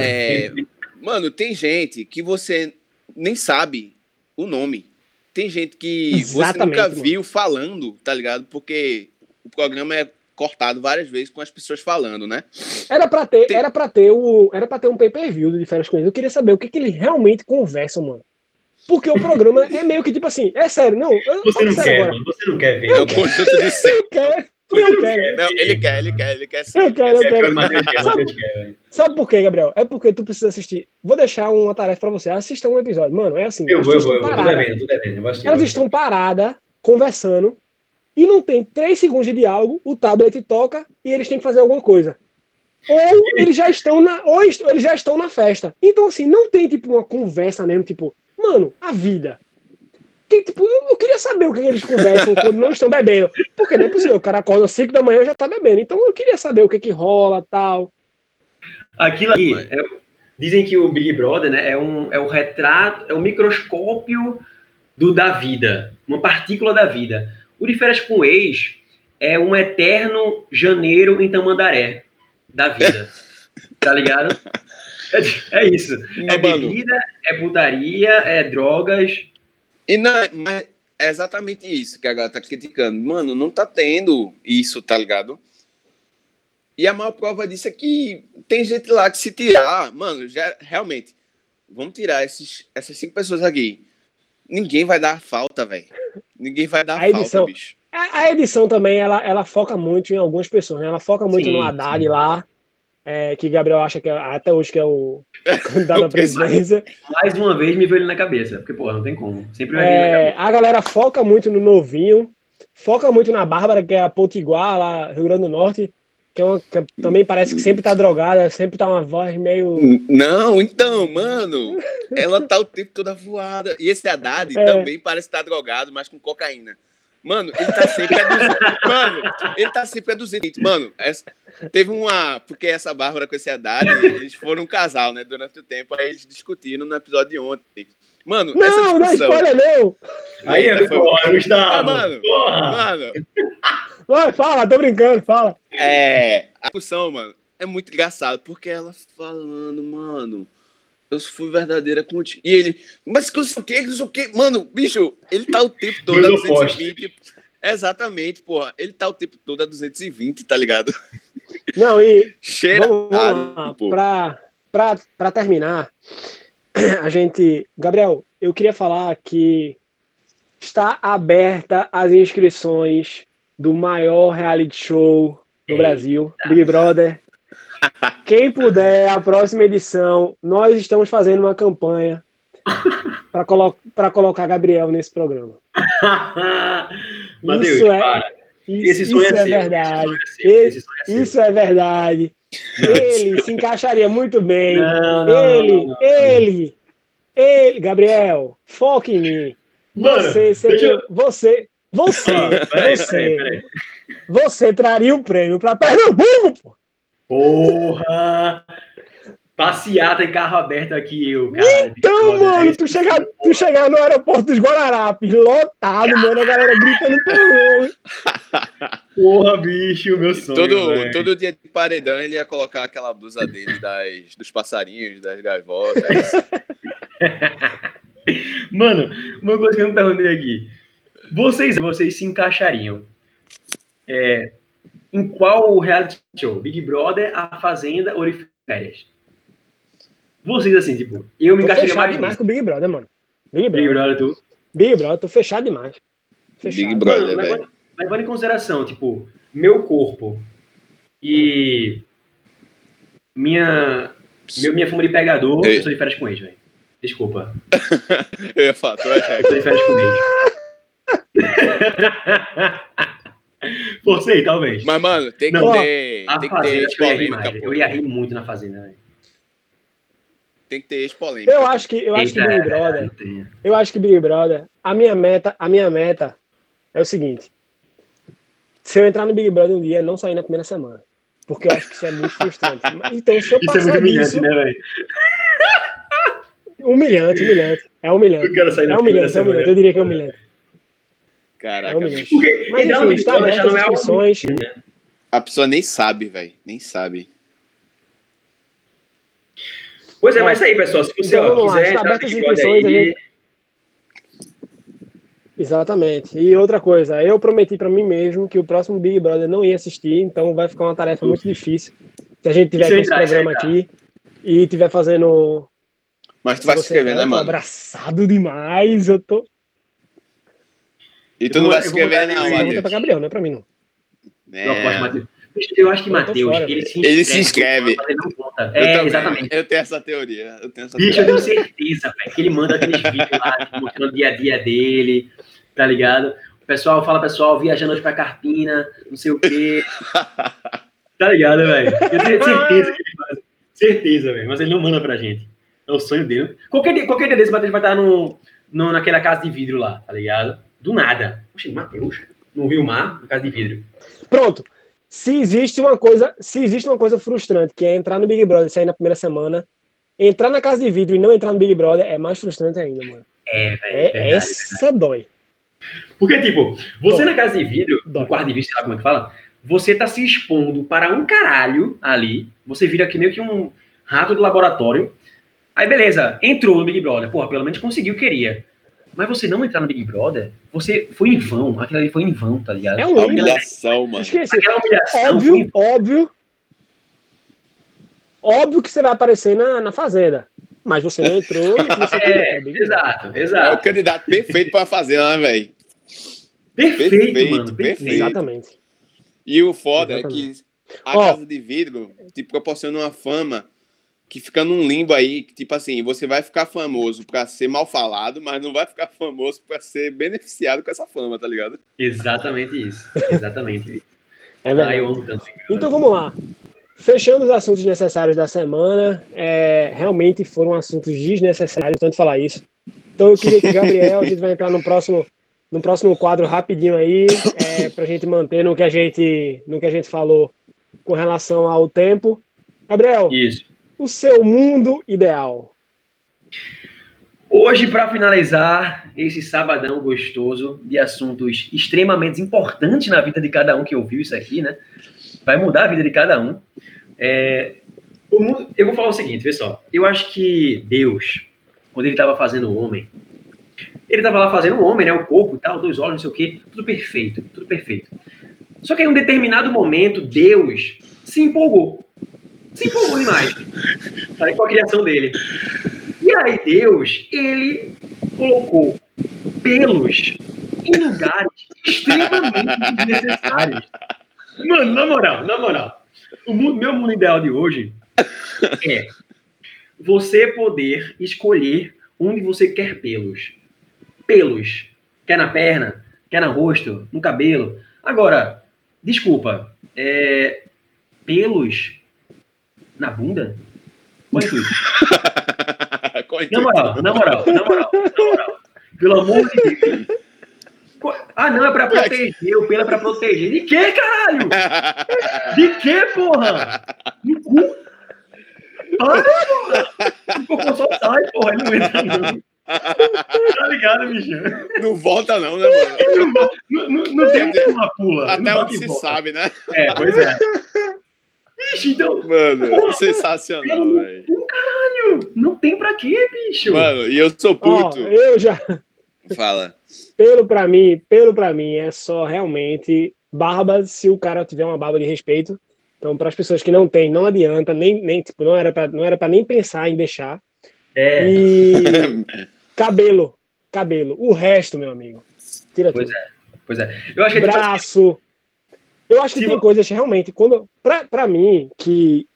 é. Mano, tem gente que você nem sabe o nome. Tem gente que você Exatamente, nunca mano. viu falando, tá ligado? Porque o programa é cortado várias vezes com as pessoas falando, né? Era pra ter, Tem- era pra ter o, era para ter um pay-per-view de férias com eles. Eu queria saber o que, que eles realmente conversam, mano. Porque o programa é meio que tipo assim, é sério, não. Eu, Você não quer, agora. Você não quer ver. Sempre. Eu quero, eu quero, Não, ele quer, ele quer, ele quer sim. eu quero, eu quero. Sabe-. Sabe por quê, Gabriel? É porque tu precisa assistir. Vou deixar uma tarefa pra você. Assista um episódio. Mano, é assim. Eu vou, eu vou, eu vou. Tô paradas. devendo, tô devendo. Eu vou assistir, Elas eu vou estão paradas, conversando, e não tem três segundos de diálogo, o tablet toca e eles têm que fazer alguma coisa. Ou eles já estão na, ou eles já estão na festa. Então, assim, não tem tipo uma conversa mesmo, tipo, mano, a vida. Que, tipo, eu, queria saber o que eles conversam quando não estão bebendo. Porque não é possível, o cara acorda às 5 da manhã e já tá bebendo. Então eu queria saber o que que rola tal. Aquilo ali, é- dizem que o Big Brother né, é, um, é o retrato, é o microscópio do, da vida, uma partícula da vida. O de férias com o ex é um eterno janeiro em Tamandaré da vida. [LAUGHS] tá ligado? É, é isso. Não, É mano. bebida, é putaria, é drogas. E não, mas é exatamente isso que a galera tá criticando. Mano, não tá tendo isso, tá ligado? E a maior prova disso é que tem gente lá que se tirar, mano, já realmente, vamos tirar esses, essas cinco pessoas aqui. Ninguém vai dar falta, velho. Ninguém vai dar A edição- falta, bicho. A, a edição também, ela, ela foca muito em algumas pessoas, né? Ela foca muito Sim, no Haddad sim. lá, é, que Gabriel acha que é, até hoje que é o [LAUGHS] candidato à presidência. Mais uma vez me veio ele na cabeça. Porque, porra, não tem como. Sempre vai vir na É, a galera foca muito no novinho, foca muito na Bárbara, que é a Potiguar, lá Rio Grande do Norte, que, é uma, que também parece que sempre tá drogada, sempre tá uma voz meio. Não, então, mano, ela tá o tempo toda voada. E esse Haddad É. também parece estar drogado, mas com cocaína. Mano, ele tá sempre a 200. [LAUGHS] Mano, ele tá sempre a 200. Mano, essa- teve uma. Porque essa Bárbara com esse Haddad, eles foram um casal, né? Durante o tempo, aí eles discutiram no episódio de ontem. Mano, essa Não, não é discussão. spoiler, não! Aí é, Eita, foi- porra, Gustavo. Ah, mano. Porra. Mano, Vai, fala, tô brincando, fala. É, a discussão, mano, é muito engraçado, porque ela falando, mano, eu fui verdadeira contigo. E ele, mas que não sei o que, que não sei o que, mano, bicho, ele tá o tempo todo a Dois opostos. 220. Exatamente, porra, ele tá o tempo todo a 220, tá ligado? Não, e Cheira. Vamos, vamos lá. Pra, pra, pra terminar, [CLEARS THROAT] a gente. Gabriel, eu queria falar que está aberta as inscrições do maior reality show do Eita. Brasil, Big Brother. Quem puder, a próxima edição, nós estamos fazendo uma campanha [LAUGHS] para colo colocar Gabriel nesse programa. [LAUGHS] Matheus, Isso é- para. Isso, sonho isso é é verdade. esse é é seu. Isso é verdade. Ele se encaixaria muito bem. Não, não, ele, não, ele, ele, Gabriel, foque em mim. Mano, Você seria, eu- você, você, Ah, peraí, você, peraí, peraí. você traria o prêmio para Pernambuco, pô. Porra! Passeata em carro aberto aqui, eu, cara. Então, mano, tu chegar, tu chegar no aeroporto dos Guararapes, lotado, mano, a galera gritando teu nome. Porra, bicho, meu sonho. Todo, todo dia de paredão ele ia colocar aquela blusa dele das, dos passarinhos, das gaivotas. [LAUGHS] Mano, uma coisa que eu me perguntei aqui. Vocês, vocês se encaixariam é, em qual reality show? Big Brother, A Fazenda ou Férias? Vocês, assim, tipo, eu me encaixaria fechado mais demais com o Big Brother, mano. Big Big Brother. Brother, tu. Big Brother, tô fechado demais. Fechado. Big Brother, velho. levando, levando em consideração, tipo, meu corpo e minha, meu, minha fama de pegador, Ei. eu sou de férias com ex, velho. Desculpa. [LAUGHS] Eu ia falar, tu é Eu sou de férias com ex. [LAUGHS] Você, talvez. Mas, mano, tem que Não, ter, A tem que ter eu polêmica. Eu ia rir muito na Fazenda, velho. Tem que ter ex polêmica. Eu acho que, eu acho que Big é, Brother, eu acho que Big Brother, a minha meta, a minha meta é o seguinte. Se eu entrar no Big Brother um dia, é não sair na primeira semana. Porque eu acho que isso é muito frustrante. [LAUGHS] Então, se eu Isso é muito passar humilhante, disso, né, velho? humilhante, humilhante. É Eu humilhante. quero sair na É humilhante, é humilhante. Eu diria que é humilhante. É Caraca, humilhante. Porque Mas no enfim, está aberto é inscrições. a pessoa nem sabe, velho. Nem sabe. Pois é, mas isso aí, pessoal. Se você Então, ó, vamos lá, quiser está aberto inscrições, aí, gente- Exatamente. E outra coisa, eu prometi pra mim mesmo que o próximo Big Brother não ia assistir, então vai ficar uma tarefa muito difícil. Se a gente tiver com esse tá, programa tá. aqui e tiver fazendo. Mas tu vai se inscrever, né, eu tô mano? abraçado demais, eu tô. E tu Eu não vou- vai se eu inscrever, não, Pergunta Matheus. pra Gabriel, não é pra mim, não. Eu aposto, É, Matheus. Eu acho que Eu Matheus, ele velho. se inscreve. Ele se inscreve. mas ele não conta. eu É, também. exatamente. Eu tenho essa teoria. Eu tenho essa Bicho, eu teoria. tenho certeza, velho, que ele manda aqueles vídeos lá, tipo, mostrando o dia a dia dele, tá ligado? O pessoal fala, pessoal, viajando hoje pra Carpina, não sei o quê. [LAUGHS] Tá ligado, velho? Eu tenho certeza que ele faz. Certeza, velho. Mas ele não manda pra gente. É o sonho dele. Qualquer dia, qualquer dia desse, o Matheus vai estar no, no, naquela casa de vidro lá, tá ligado? Do nada. Poxa, Matheus, no Rio Mar, na casa de vidro. Pronto. Se existe uma coisa, se existe uma coisa frustrante, que é entrar no Big Brother e sair na primeira semana, entrar na casa de vidro e não entrar no Big Brother é mais frustrante ainda, mano. É, velho. É, verdade, essa dói. Porque, tipo, você Dói. na casa de vidro, Dói. no quarto de vidro, lá como é que fala, você tá se expondo para um caralho ali, você vira aqui meio que um rato do laboratório, aí beleza, entrou no Big Brother, porra, pelo menos conseguiu queria. Mas você não entrar no Big Brother, você foi em vão, aquilo ali foi em vão, tá ligado? É A um limbo. humilhação, mano. Esqueci. Aquela humilhação Óbvio, óbvio. Óbvio que você vai aparecer na, na Fazenda. Mas você não entrou e [LAUGHS] você É, é Brother. exato, É o exato. candidato perfeito pra fazer, né, velho? Perfeito, perfeito, mano, perfeito. perfeito. Exatamente. E o foda é Exatamente. que a Ó. casa de vidro te proporciona uma fama que fica num limbo aí, que, tipo assim, você vai ficar famoso pra ser mal falado, mas não vai ficar famoso pra ser beneficiado com essa fama, tá ligado? Exatamente isso. Exatamente isso. [LAUGHS] É Ah, verdade. Brother. Então vamos lá. Fechando os assuntos necessários da semana, é, realmente foram assuntos desnecessários, tanto falar isso. Então eu queria que Gabriel, a gente vai entrar no próximo, no próximo quadro rapidinho aí, é, para a gente manter no que a gente, no que a gente falou com relação ao tempo. Gabriel, Isso. O seu mundo ideal. Hoje, para finalizar esse sabadão gostoso de assuntos extremamente importantes na vida de cada um que ouviu isso aqui, né? Vai mudar a vida de cada um. É, mundo- eu vou falar o seguinte, pessoal. Eu acho que Deus, quando ele estava fazendo o homem, ele estava lá fazendo o homem, né? O corpo e tal, dois olhos, não sei o quê, tudo perfeito, tudo perfeito. Só que em um determinado momento, Deus se empolgou. Se empolgou demais sabe, com a criação dele. E aí Deus, ele colocou pelos em lugares extremamente desnecessários. Mano, na moral, na moral. O mundo- meu mundo ideal de hoje é você poder escolher onde você quer pelos. Pelos. Quer na perna, quer no rosto, no cabelo. Agora, desculpa, é, pelos na bunda? Qual é intuito? Qual é [LAUGHS] Na moral, na moral, na moral, na moral. Pelo amor de Deus. Ah, não, é pra proteger, o pelo é pra proteger. De quê, caralho? De quê, porra? No cu? Para, porra! O cocô só sai, porra, ele não entra, não. Tá ligado, bicho? Não volta não, né, mano? Não, não, não tem uma pula. Até onde se volta. sabe, né? É, pois é. Bicho, então, Mano, sensacional, velho. caralho, não tem pra quê, bicho? Mano, e eu sou puto. eu já. Fala. Pelo pra mim, pelo pra mim, é só realmente barba se o cara tiver uma barba de respeito. Então, para as pessoas que não têm, não adianta, nem, nem tipo, não era para não era para nem pensar em deixar. É, E [LAUGHS] cabelo, cabelo. O resto, meu amigo, tira Pois tudo. pois é. Eu acho que é Braço. Eu acho que Se tem coisas realmente quando pra, pra mim que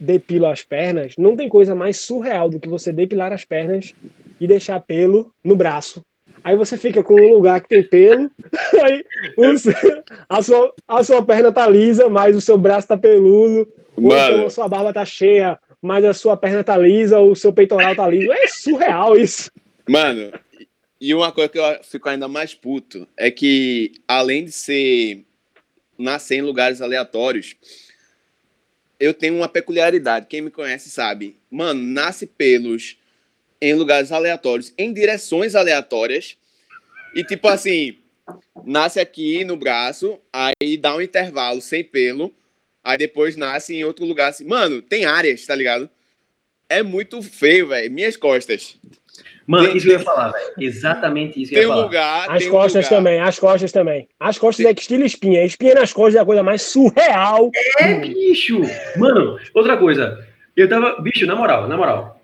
depilo as pernas, não tem coisa mais surreal do que você depilar as pernas e deixar pelo no braço. Aí você fica com um lugar que tem pelo, [LAUGHS] aí o seu- a, sua, a sua perna tá lisa, mas o seu braço tá peludo, então a sua barba tá cheia, mas a sua perna tá lisa, ou o seu peitoral tá liso. É surreal isso. mano, e uma coisa que eu fico ainda mais puto é que, além de ser nascer em lugares aleatórios, eu tenho uma peculiaridade. Quem me conhece sabe. Mano, nasce pelos em lugares aleatórios, em direções aleatórias. E tipo assim, nasce aqui no braço, aí dá um intervalo sem pelo, aí depois nasce em outro lugar assim. Mano, tem áreas, tá ligado? É muito feio, velho. Minhas costas. Mano, tem- isso que eu ia falar, velho. Exatamente isso que eu Tem ia um falar. lugar. As tem costas lugar. também, as costas também. As costas é que estilo espinha. Espinha nas costas é a coisa mais surreal. É, bicho! Mano, outra coisa. Eu tava. Bicho, na moral, na moral.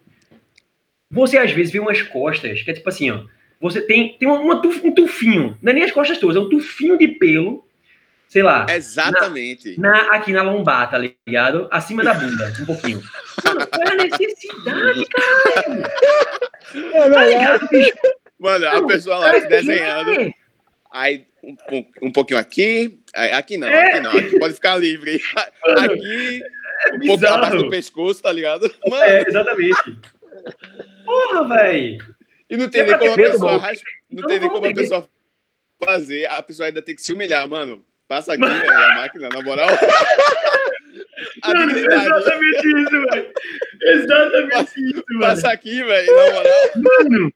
Você às vezes vê umas costas que é tipo assim, ó. Você tem, tem uma, uma tuf- um tufinho. Não é nem as costas todas, é um tufinho de pelo. Sei lá. Exatamente. Na, aqui na lombar, tá ligado? Acima da bunda, um pouquinho. Mano, qual é a necessidade, cara? É Tá ligado, bicho? Mano, a pessoa lá desenhando. Aí um, um, um pouquinho aqui. aí Aqui não, É. aqui não. Aqui pode ficar livre. Aqui, é um pouco abaixo do bizarro. pescoço, tá ligado? Mano, É, exatamente. Porra, velho. e não tem é nem como a pessoa. Não tem nem como a pessoa fazer. A pessoa ainda tem que se humilhar, mano. Passa aqui, [LAUGHS] velho, a máquina, na moral. Mano, exatamente isso, velho. Exatamente isso, mano. Passa aqui, velho. Mano,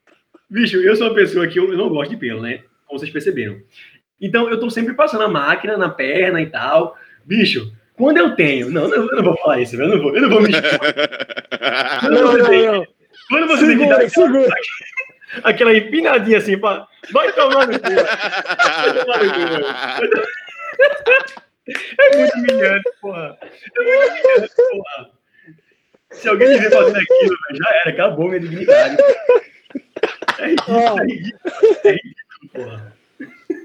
bicho, eu sou uma pessoa que eu eu não gosto de pelo, né? Como vocês perceberam. Então, eu tô sempre passando a máquina na perna e tal. Bicho, quando eu tenho. Não, eu não vou falar isso, velho. Eu não vou, eu não vou me expor. [LAUGHS] Quando Não, você não, tem, não. quando você tem que dar Segura, aquela, segura. [LAUGHS] aquela empinadinha assim, pra, vai tomar no cu. Vai tomar no cu, velho. [LAUGHS] É muito humilhante, porra. É muito humilhante, porra. Se alguém me ver fazendo aquilo, já era, acabou minha dignidade. É ridículo, é ridículo, é ridículo, porra.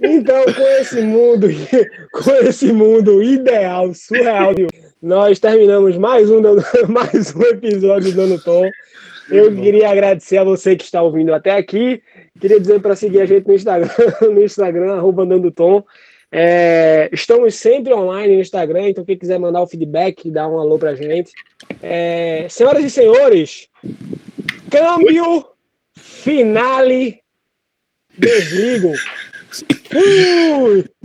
Então, com esse mundo, [LAUGHS] com esse mundo ideal, surreal, nós terminamos mais um, [LAUGHS] mais um episódio do Dando Tom. Eu queria agradecer a você que está ouvindo até aqui. Queria dizer para seguir a gente no Instagram, [LAUGHS] no Instagram, arroba Dando Tom. É, estamos sempre online no Instagram, então quem quiser mandar o feedback, dá um alô pra gente. É, senhoras e senhores, câmbio finale desligo. Fui! [LAUGHS]